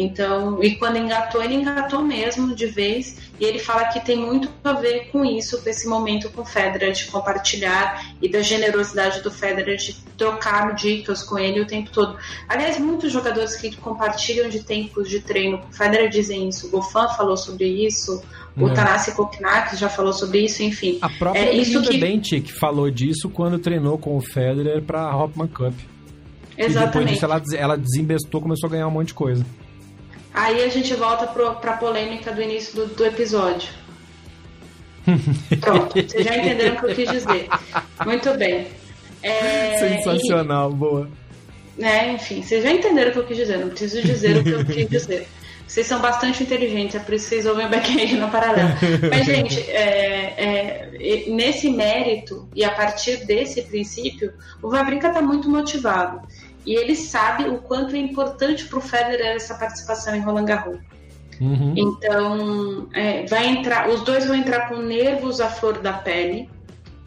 Então, e quando engatou, ele engatou mesmo de vez. E ele fala que tem muito a ver com isso, com esse momento com o Federer de compartilhar e da generosidade do Federer de trocar dicas com ele o tempo todo. Aliás, muitos jogadores que compartilham de tempos de treino com o Federer dizem isso. O Goffin falou sobre isso, o é. Tanasi Koknak já falou sobre isso, enfim. A própria é, isso que... que falou disso quando treinou com o Federer para a Hopman Cup. Exatamente. E depois disso ela, ela desembestou, começou a ganhar um monte de coisa. Aí a gente volta para a polêmica do início do, do episódio. Pronto, vocês já entenderam o que eu quis dizer. Muito bem. É, Sensacional, e, boa. Né, enfim, vocês já entenderam o que eu quis dizer, não preciso dizer o que eu quis dizer. Vocês são bastante inteligentes, é por isso que vocês ouvem o back-end no paralelo. Mas, gente, é, é, nesse mérito e a partir desse princípio, o Vavrinka está muito motivado. E ele sabe o quanto é importante para o Federer essa participação em Roland Garros. Uhum. Então, é, vai entrar, os dois vão entrar com nervos à flor da pele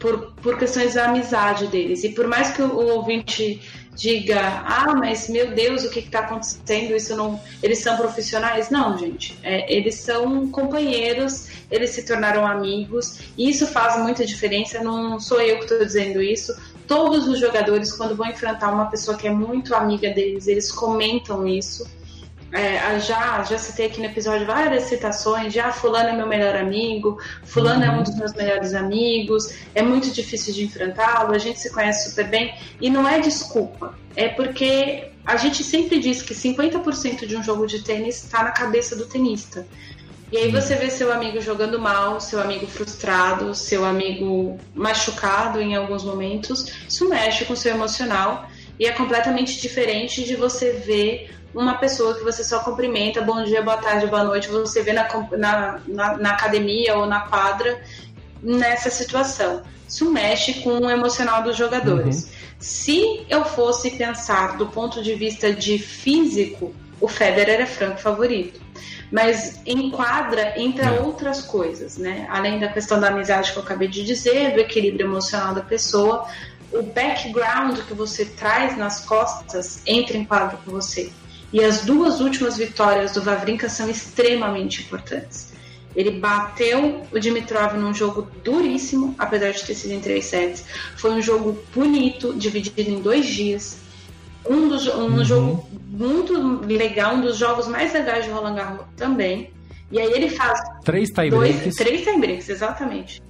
por, por questões da amizade deles. E por mais que o, o ouvinte diga, ah, mas meu Deus, o que está acontecendo? Isso não, eles são profissionais? Não, gente. É, eles são companheiros, eles se tornaram amigos. E isso faz muita diferença. Não sou eu que estou dizendo isso todos os jogadores, quando vão enfrentar uma pessoa que é muito amiga deles, eles comentam isso. É, já, já citei aqui no episódio várias citações, já fulano é meu melhor amigo, fulano uhum. é um uhum. dos meus melhores amigos, é muito difícil de enfrentá-lo, a gente se conhece super bem, e não é desculpa, é porque a gente sempre diz que 50% de um jogo de tênis está na cabeça do tenista. E aí você vê seu amigo jogando mal, seu amigo frustrado, seu amigo machucado em alguns momentos. Isso mexe com o seu emocional e é completamente diferente de você ver uma pessoa que você só cumprimenta, bom dia, boa tarde, boa noite, você vê na, na, na, na academia ou na quadra nessa situação. Isso mexe com o emocional dos jogadores. Uhum. Se eu fosse pensar do ponto de vista de físico, o Federer é franco favorito mas enquadra entre é. outras coisas, né? Além da questão da amizade que eu acabei de dizer, do equilíbrio emocional da pessoa, o background que você traz nas costas entra em quadro com você. E as duas últimas vitórias do Vavrinka são extremamente importantes. Ele bateu o Dimitrov num jogo duríssimo, apesar de ter sido em três sets. Foi um jogo bonito, dividido em dois dias um, dos, um uhum. jogo muito legal, um dos jogos mais legais de Roland Garros também. E aí ele faz. Três tiebreaks. Três tiebreaks, exatamente.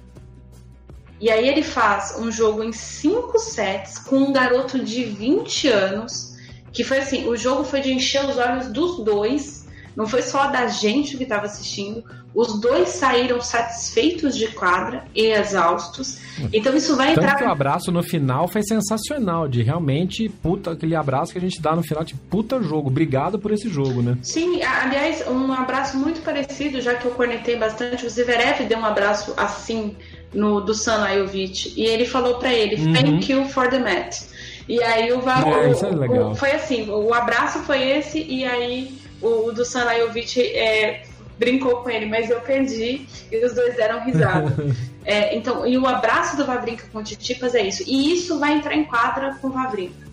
E aí ele faz um jogo em cinco sets com um garoto de 20 anos. Que foi assim: o jogo foi de encher os olhos dos dois não foi só da gente que estava assistindo. Os dois saíram satisfeitos de quadra e exaustos. Então isso vai Tanto entrar. Que o abraço no final foi sensacional, de realmente puta, aquele abraço que a gente dá no final, de puta jogo. Obrigado por esse jogo, né? Sim, aliás, um abraço muito parecido, já que eu cornetei bastante. O Zverev deu um abraço assim no do Sanayovic e ele falou para ele: uhum. "Thank you for the match". E aí o, é, é. O, foi assim, o abraço foi esse e aí o, do Sanayovic é, brincou com ele, mas eu perdi e os dois deram risada. é, então, e o abraço do Vavrinka com o Titipas é isso. E isso vai entrar em quadra com o Vavrinka.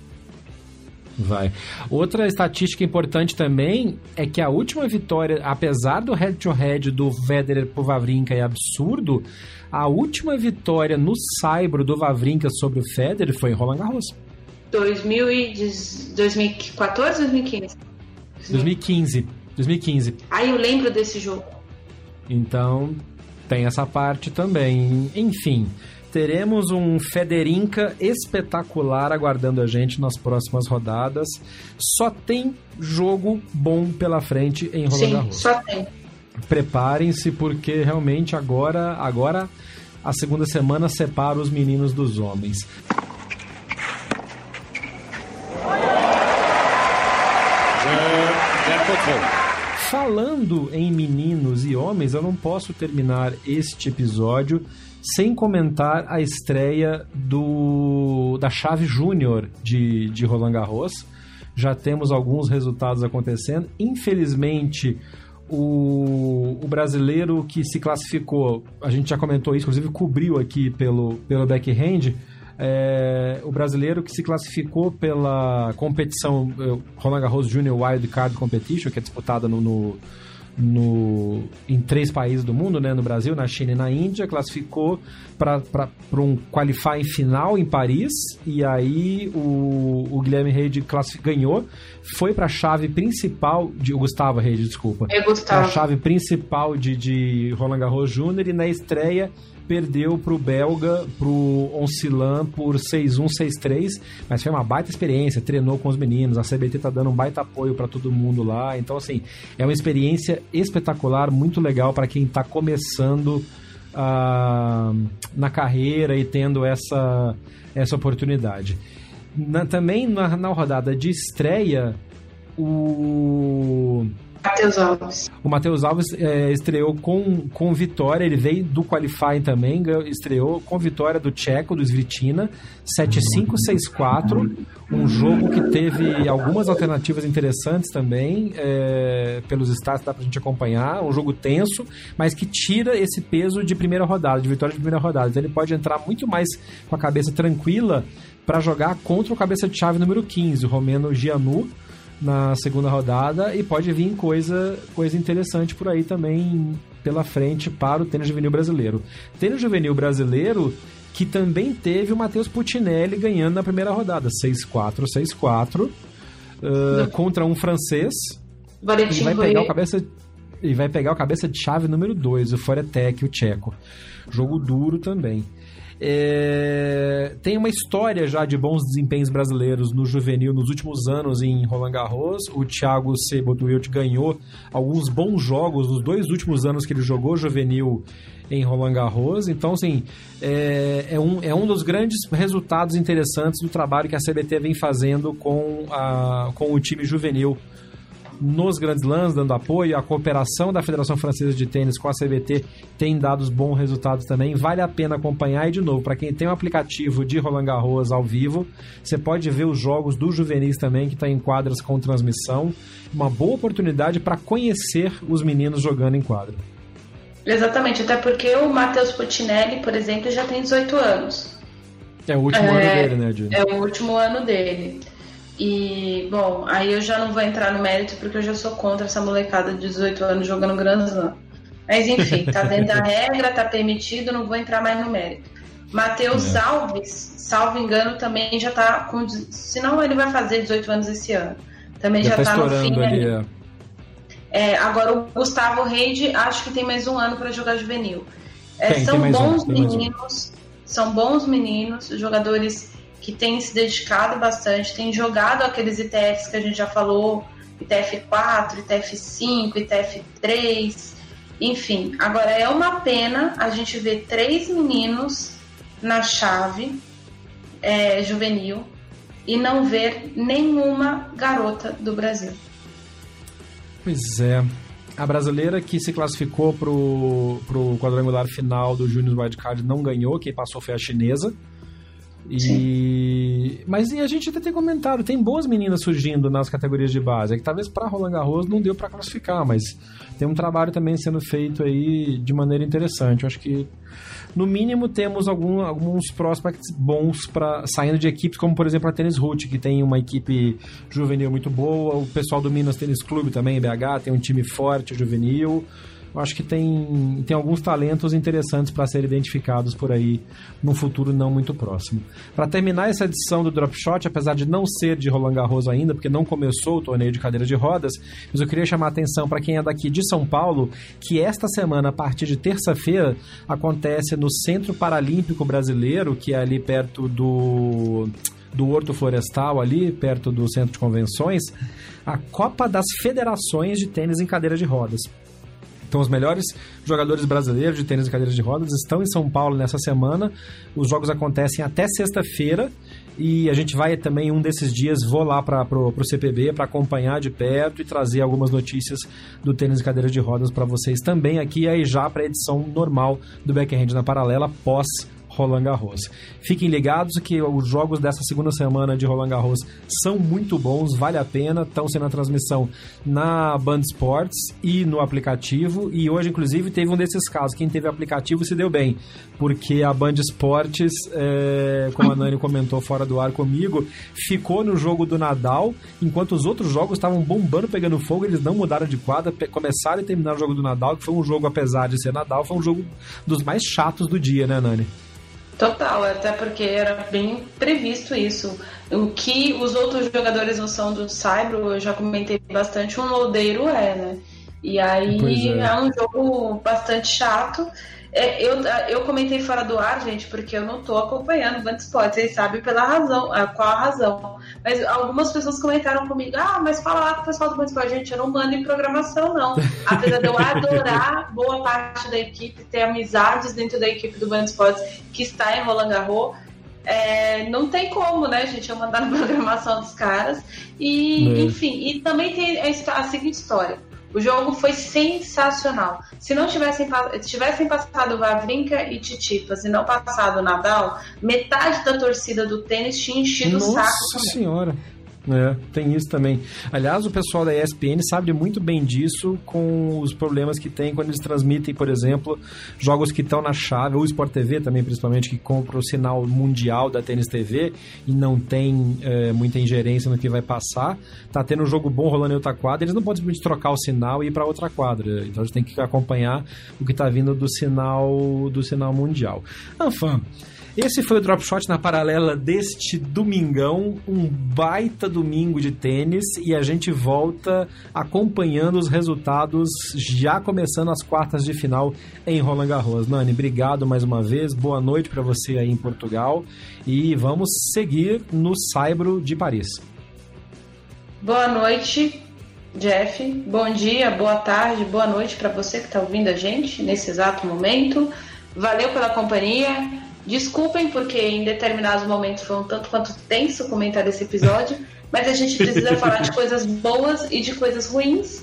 Vai. Outra estatística importante também é que a última vitória, apesar do head-to-head do Federer por Vavrinka é absurdo, a última vitória no Saibro do Vavrinka sobre o Federer foi em Roland Garros. 2014 ou 2015? 2015. 2015. Aí eu lembro desse jogo. Então, tem essa parte também. Enfim, teremos um Federinca espetacular aguardando a gente nas próximas rodadas. Só tem jogo bom pela frente em Roland Garros. Sim, só tem. Preparem-se porque realmente agora agora a segunda semana separa os meninos dos homens. Falando em meninos e homens, eu não posso terminar este episódio sem comentar a estreia do da chave júnior de, de Roland Garros. Já temos alguns resultados acontecendo. Infelizmente, o, o, brasileiro que se classificou, a gente já comentou isso, inclusive cobriu aqui pelo, pelo backhand, é, o brasileiro que se classificou pela competição é, Roland Garros Junior Wild Card Competition, que é disputada no, no, no, em três países do mundo, né, no Brasil, na China e na Índia, classificou para um qualifying final em Paris, e aí o, o Guilherme Reid ganhou, foi para a chave principal, de, o Gustavo Reid, desculpa, é Gustavo. a chave principal de, de Roland Garros Júnior, e na estreia perdeu pro belga, pro Oncilan por 6-1, 6-3, mas foi uma baita experiência, treinou com os meninos, a CBT tá dando um baita apoio para todo mundo lá, então assim, é uma experiência espetacular, muito legal para quem tá começando uh, na carreira e tendo essa, essa oportunidade. Na, também na, na rodada de estreia, o Matheus Alves. O Matheus Alves é, estreou com, com vitória, ele veio do qualifying também, estreou com vitória do Tcheco, do Svitina, 7-5-6-4, um jogo que teve algumas alternativas interessantes também, é, pelos stats dá pra gente acompanhar, um jogo tenso, mas que tira esse peso de primeira rodada, de vitória de primeira rodada. Então ele pode entrar muito mais com a cabeça tranquila para jogar contra o cabeça de chave número 15, o romeno Gianu, na segunda rodada e pode vir coisa, coisa interessante por aí também pela frente para o tênis juvenil brasileiro. Tênis juvenil brasileiro que também teve o Matheus Putinelli ganhando na primeira rodada, 6-4, 6-4, uh, contra um francês. Valentim e vai pegar o cabeça e vai pegar o cabeça de chave número 2, o Foretek, o tcheco. Jogo duro também. É... Tem uma história já de bons desempenhos brasileiros no juvenil nos últimos anos em Roland Garros. O Thiago Sebotuilt ganhou alguns bons jogos nos dois últimos anos que ele jogou juvenil em Roland Garros. Então, assim, é, é, um, é um dos grandes resultados interessantes do trabalho que a CBT vem fazendo com, a, com o time juvenil nos grandes lãs, dando apoio. A cooperação da Federação Francesa de Tênis com a CBT tem dado bons resultados também. Vale a pena acompanhar. E, de novo, para quem tem um aplicativo de Roland Garros ao vivo, você pode ver os jogos do Juvenis também, que está em quadras com transmissão. Uma boa oportunidade para conhecer os meninos jogando em quadra. Exatamente, até porque o Matheus Putinelli, por exemplo, já tem 18 anos. É o último é, ano dele, né, Dino? É o último ano dele. E, bom, aí eu já não vou entrar no mérito porque eu já sou contra essa molecada de 18 anos jogando Grand Slam. Mas enfim, tá dentro da regra, tá permitido, não vou entrar mais no mérito. Matheus é. Alves, salvo engano, também já tá com. Se não, ele vai fazer 18 anos esse ano. Também já, já tá, tá no fim. Ali, é. É, agora o Gustavo Reide, acho que tem mais um ano para jogar juvenil. É, tem, são tem bons um, meninos, são bons meninos, jogadores que tem se dedicado bastante, tem jogado aqueles ITFs que a gente já falou, ITF4, ITF5, ITF3, enfim. Agora é uma pena a gente ver três meninos na chave é, juvenil e não ver nenhuma garota do Brasil. Pois é. A brasileira que se classificou pro, pro quadrangular final do Junior Wildcard não ganhou, quem passou foi a chinesa. E... Mas e a gente até tem comentado, tem boas meninas surgindo nas categorias de base. É que talvez para Roland Garros não deu para classificar, mas tem um trabalho também sendo feito aí de maneira interessante. Eu acho que no mínimo temos algum, alguns prospects bons para saindo de equipes como por exemplo a Tênis Root, que tem uma equipe juvenil muito boa, o pessoal do Minas Tênis Clube também, BH, tem um time forte juvenil eu acho que tem, tem alguns talentos interessantes para serem identificados por aí num futuro não muito próximo. Para terminar essa edição do Drop Shot, apesar de não ser de Roland Garros ainda, porque não começou o torneio de cadeira de rodas, mas eu queria chamar a atenção para quem é daqui de São Paulo, que esta semana, a partir de terça-feira, acontece no Centro Paralímpico Brasileiro, que é ali perto do do Horto Florestal ali, perto do centro de convenções, a Copa das Federações de Tênis em Cadeira de Rodas. Então, os melhores jogadores brasileiros de tênis e cadeiras de rodas estão em São Paulo nessa semana. Os jogos acontecem até sexta-feira e a gente vai também um desses dias vou lá para o CPB para acompanhar de perto e trazer algumas notícias do tênis e cadeiras de rodas para vocês também aqui aí já para a edição normal do Backhand na paralela pós Roland Garros. Fiquem ligados que os jogos dessa segunda semana de Roland Garros são muito bons, vale a pena, estão sendo a transmissão na Band Sports e no aplicativo. E hoje, inclusive, teve um desses casos. Quem teve aplicativo se deu bem, porque a Band Sports, é, como a Nani comentou fora do ar comigo, ficou no jogo do Nadal, enquanto os outros jogos estavam bombando, pegando fogo, eles não mudaram de quadra, começaram e terminaram o jogo do Nadal, que foi um jogo, apesar de ser Nadal, foi um jogo dos mais chatos do dia, né, Nani? Total, até porque era bem previsto isso. O que os outros jogadores não são do Saibro, eu já comentei bastante, um lodeiro é, né? E aí é. é um jogo bastante chato. É, eu, eu comentei fora do ar, gente, porque eu não tô acompanhando o Band vocês sabem pela razão, qual a razão. Mas algumas pessoas comentaram comigo, ah, mas fala lá com o pessoal do Band Esportes, gente, eu não mando em programação, não. Apesar de eu adorar boa parte da equipe, ter amizades dentro da equipe do Band que está em Roland Garros, é, não tem como, né, gente, eu mandar na programação dos caras. E, é. enfim, e também tem a, a seguinte história o jogo foi sensacional. Se não tivessem, tivessem passado Vavrinka e Titipas e não passado Nadal, metade da torcida do tênis tinha enchido Nossa o saco. Nossa senhora! É, tem isso também. Aliás, o pessoal da ESPN sabe muito bem disso com os problemas que tem quando eles transmitem, por exemplo, jogos que estão na chave, ou Sport TV também, principalmente, que compra o sinal mundial da Tênis TV e não tem é, muita ingerência no que vai passar. Tá tendo um jogo bom rolando em outra quadra, eles não podem simplesmente trocar o sinal e ir para outra quadra. Então eles têm que acompanhar o que está vindo do sinal do sinal mundial. Anfã. Esse foi o Drop Shot na paralela deste domingão, um baita domingo de tênis e a gente volta acompanhando os resultados já começando as quartas de final em Roland Garros. Nani, obrigado mais uma vez, boa noite para você aí em Portugal e vamos seguir no Saibro de Paris. Boa noite, Jeff. Bom dia, boa tarde, boa noite para você que está ouvindo a gente nesse exato momento. Valeu pela companhia. Desculpem, porque em determinados momentos foi um tanto quanto tenso comentar esse episódio, mas a gente precisa falar de coisas boas e de coisas ruins.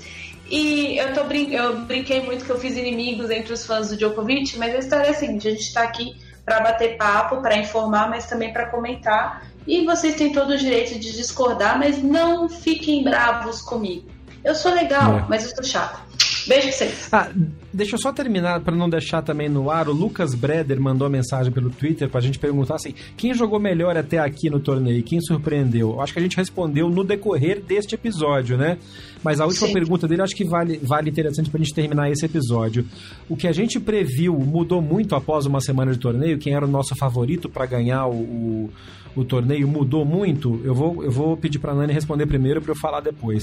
E eu, tô brin eu brinquei muito que eu fiz inimigos entre os fãs do Djokovic, mas a história é a seguinte: a gente está aqui para bater papo, para informar, mas também para comentar. E vocês têm todo o direito de discordar, mas não fiquem bravos comigo. Eu sou legal, é. mas eu sou chata. Beijo pra vocês. Ah, deixa eu só terminar para não deixar também no ar. O Lucas Breder mandou uma mensagem pelo Twitter pra gente perguntar assim: quem jogou melhor até aqui no torneio? Quem surpreendeu? Acho que a gente respondeu no decorrer deste episódio, né? Mas a última Sim. pergunta dele acho que vale, vale interessante pra gente terminar esse episódio. O que a gente previu mudou muito após uma semana de torneio? Quem era o nosso favorito para ganhar o, o, o, torneio mudou muito? Eu vou, eu vou pedir pra Nani responder primeiro para eu falar depois.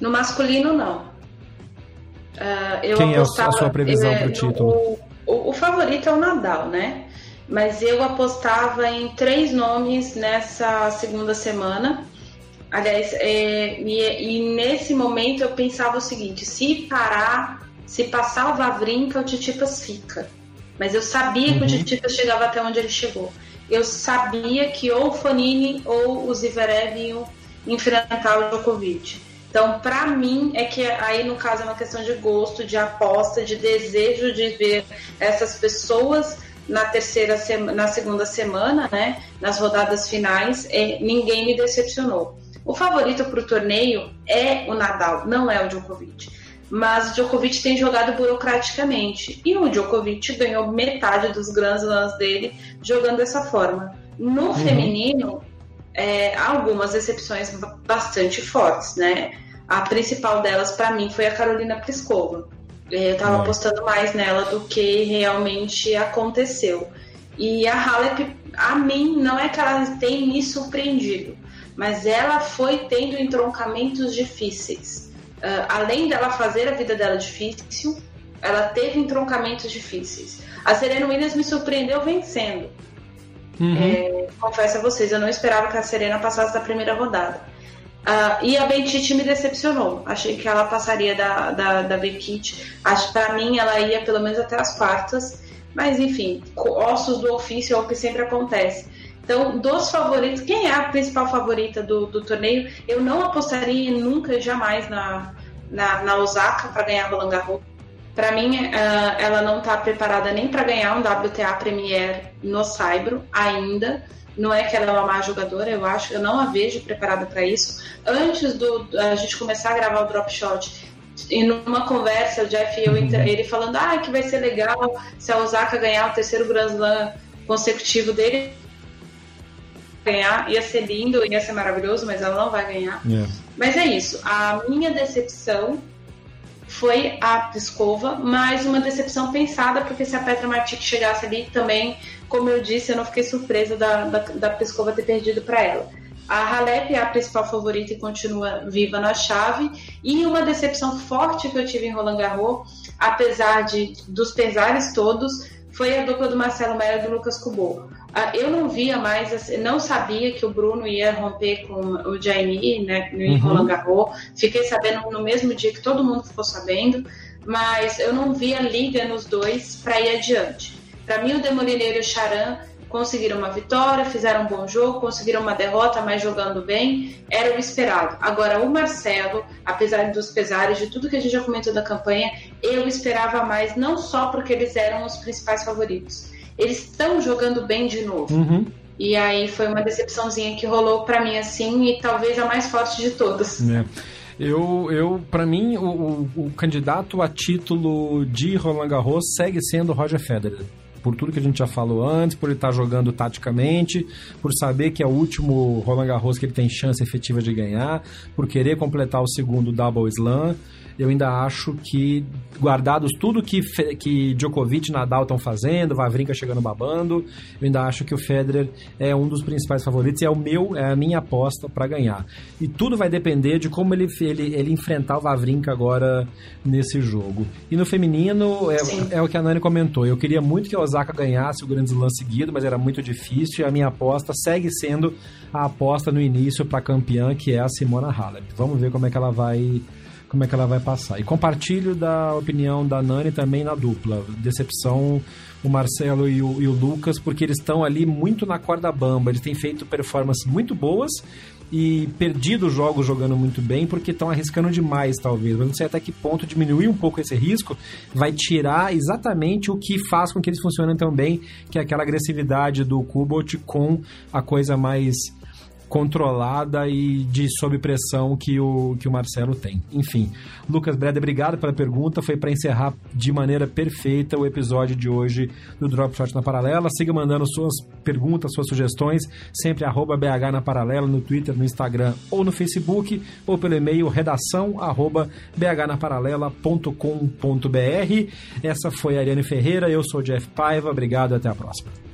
No masculino, não. Uh, Quem apostava, é a sua previsão é, para o título? O, o, favorito é o Nadal, né? Mas eu apostava em três nomes nessa segunda semana. Aliás, é, e, e, nesse momento eu pensava o seguinte: se parar, se passar o Vavrinka, o Titipas fica. Mas eu sabia uhum. que o uhum. Titipas chegava até onde ele chegou. Eu sabia que ou o Fanini ou o Zverev iam enfrentar o Djokovic. Então, para mim, é que aí no caso é uma questão de gosto, de aposta, de desejo de ver essas pessoas na terceira na segunda semana, né, nas rodadas finais, é, ninguém me decepcionou. O favorito para o torneio é o Nadal, não é o Djokovic. Mas o Djokovic tem jogado burocraticamente e o Djokovic ganhou metade dos Grand Slams dele jogando dessa forma. No uhum. feminino, é, há algumas exceções bastante fortes, né? A principal delas, para mim, foi a Carolina Pliskova. É, eu estava apostando mais nela do que realmente aconteceu. E a Halep, a mim, não é que ela tenha me surpreendido, mas ela foi tendo entroncamentos difíceis. Uh, além dela fazer a vida dela difícil, ela teve entroncamentos difíceis. A Serena Williams me surpreendeu vencendo. Uhum. É, confesso a vocês, eu não esperava que a Serena passasse da primeira rodada. Uh, e a Bentite me decepcionou. Achei que ela passaria da, da, da Bekit. Para mim ela ia pelo menos até as quartas. Mas enfim, ossos do ofício é o que sempre acontece. Então, dos favoritos, quem é a principal favorita do, do torneio? Eu não apostaria nunca, jamais na, na, na Osaka para ganhar Roland Garros. Para mim, uh, ela não está preparada nem para ganhar um WTA Premier no Saibro ainda. Não é que ela é uma má jogadora, eu acho, eu não a vejo preparada para isso. Antes do a gente começar a gravar o Drop Shot, e numa conversa, o Jeff e eu, uhum. ele falando ah, que vai ser legal se a Osaka ganhar o terceiro Grand Slam consecutivo dele ganhar, ia ser lindo, ia ser maravilhoso, mas ela não vai ganhar. Yeah. Mas é isso. A minha decepção foi a Piscova, mas uma decepção pensada, porque se a Petra Martic chegasse ali também, como eu disse, eu não fiquei surpresa da, da, da Piscova ter perdido para ela. A Halep é a principal favorita e continua viva na chave. E uma decepção forte que eu tive em Roland Garros, apesar de, dos pesares todos, foi a dupla do Marcelo Melo e do Lucas Kubot. Ah, eu não via mais, assim, não sabia que o Bruno ia romper com o Jaime, né, em uhum. Roland Garros. Fiquei sabendo no mesmo dia que todo mundo ficou sabendo, mas eu não via liga nos dois para ir adiante. Para mim, o Demolineiro e o Charan conseguiram uma vitória, fizeram um bom jogo, conseguiram uma derrota, mas jogando bem, era o esperado. Agora, o Marcelo, apesar dos pesares de tudo que a gente já comentou da campanha, eu esperava mais, não só porque eles eram os principais favoritos. Eles estão jogando bem de novo. Uhum. E aí foi uma decepçãozinha que rolou para mim assim, e talvez a mais forte de todas. É. Eu, eu para mim, o, o, o, candidato a título de Roland Garros segue sendo Roger Federer por tudo que a gente já falou antes, por ele estar tá jogando taticamente, por saber que é o último Roland Garros que ele tem chance efetiva de ganhar, por querer completar o segundo Double Slam eu ainda acho que, guardados tudo que, que Djokovic e Nadal estão fazendo, Vavrinka chegando babando, eu ainda acho que o Federer é um dos principais favoritos e é o meu, é a minha aposta para ganhar. E tudo vai depender de como ele, ele, ele enfrentar o Vavrinka agora nesse jogo. E no feminino, é, é o que a Nani comentou. Eu queria muito que a Osaka ganhasse o Grande Slam seguido, mas era muito difícil e a minha aposta segue sendo a aposta no início para campeã, que é a Simona Halep. Vamos ver como é que ela vai como é que ela vai passar. E compartilho da opinião da Nani também na dupla. Decepção o Marcelo e o, e o Lucas, porque eles estão ali muito na corda bamba. Eles têm feito performances muito boas e perdido jogos jogando muito bem porque estão arriscando demais, talvez. Mas não sei até que ponto diminuir um pouco esse risco vai tirar exatamente o que faz com que eles funcionem tão bem, que é aquela agressividade do Kubot com a coisa mais controlada e de sob pressão que o, que o Marcelo tem. Enfim, Lucas Breda, obrigado pela pergunta. Foi para encerrar de maneira perfeita o episódio de hoje do Drop Shot na Paralela. Siga mandando suas perguntas, suas sugestões, sempre arroba BH na Paralela, no Twitter, no Instagram ou no Facebook, ou pelo e-mail redação arroba bhnaparalela.com.br. Essa foi a Ariane Ferreira, eu sou o Jeff Paiva, obrigado até a próxima.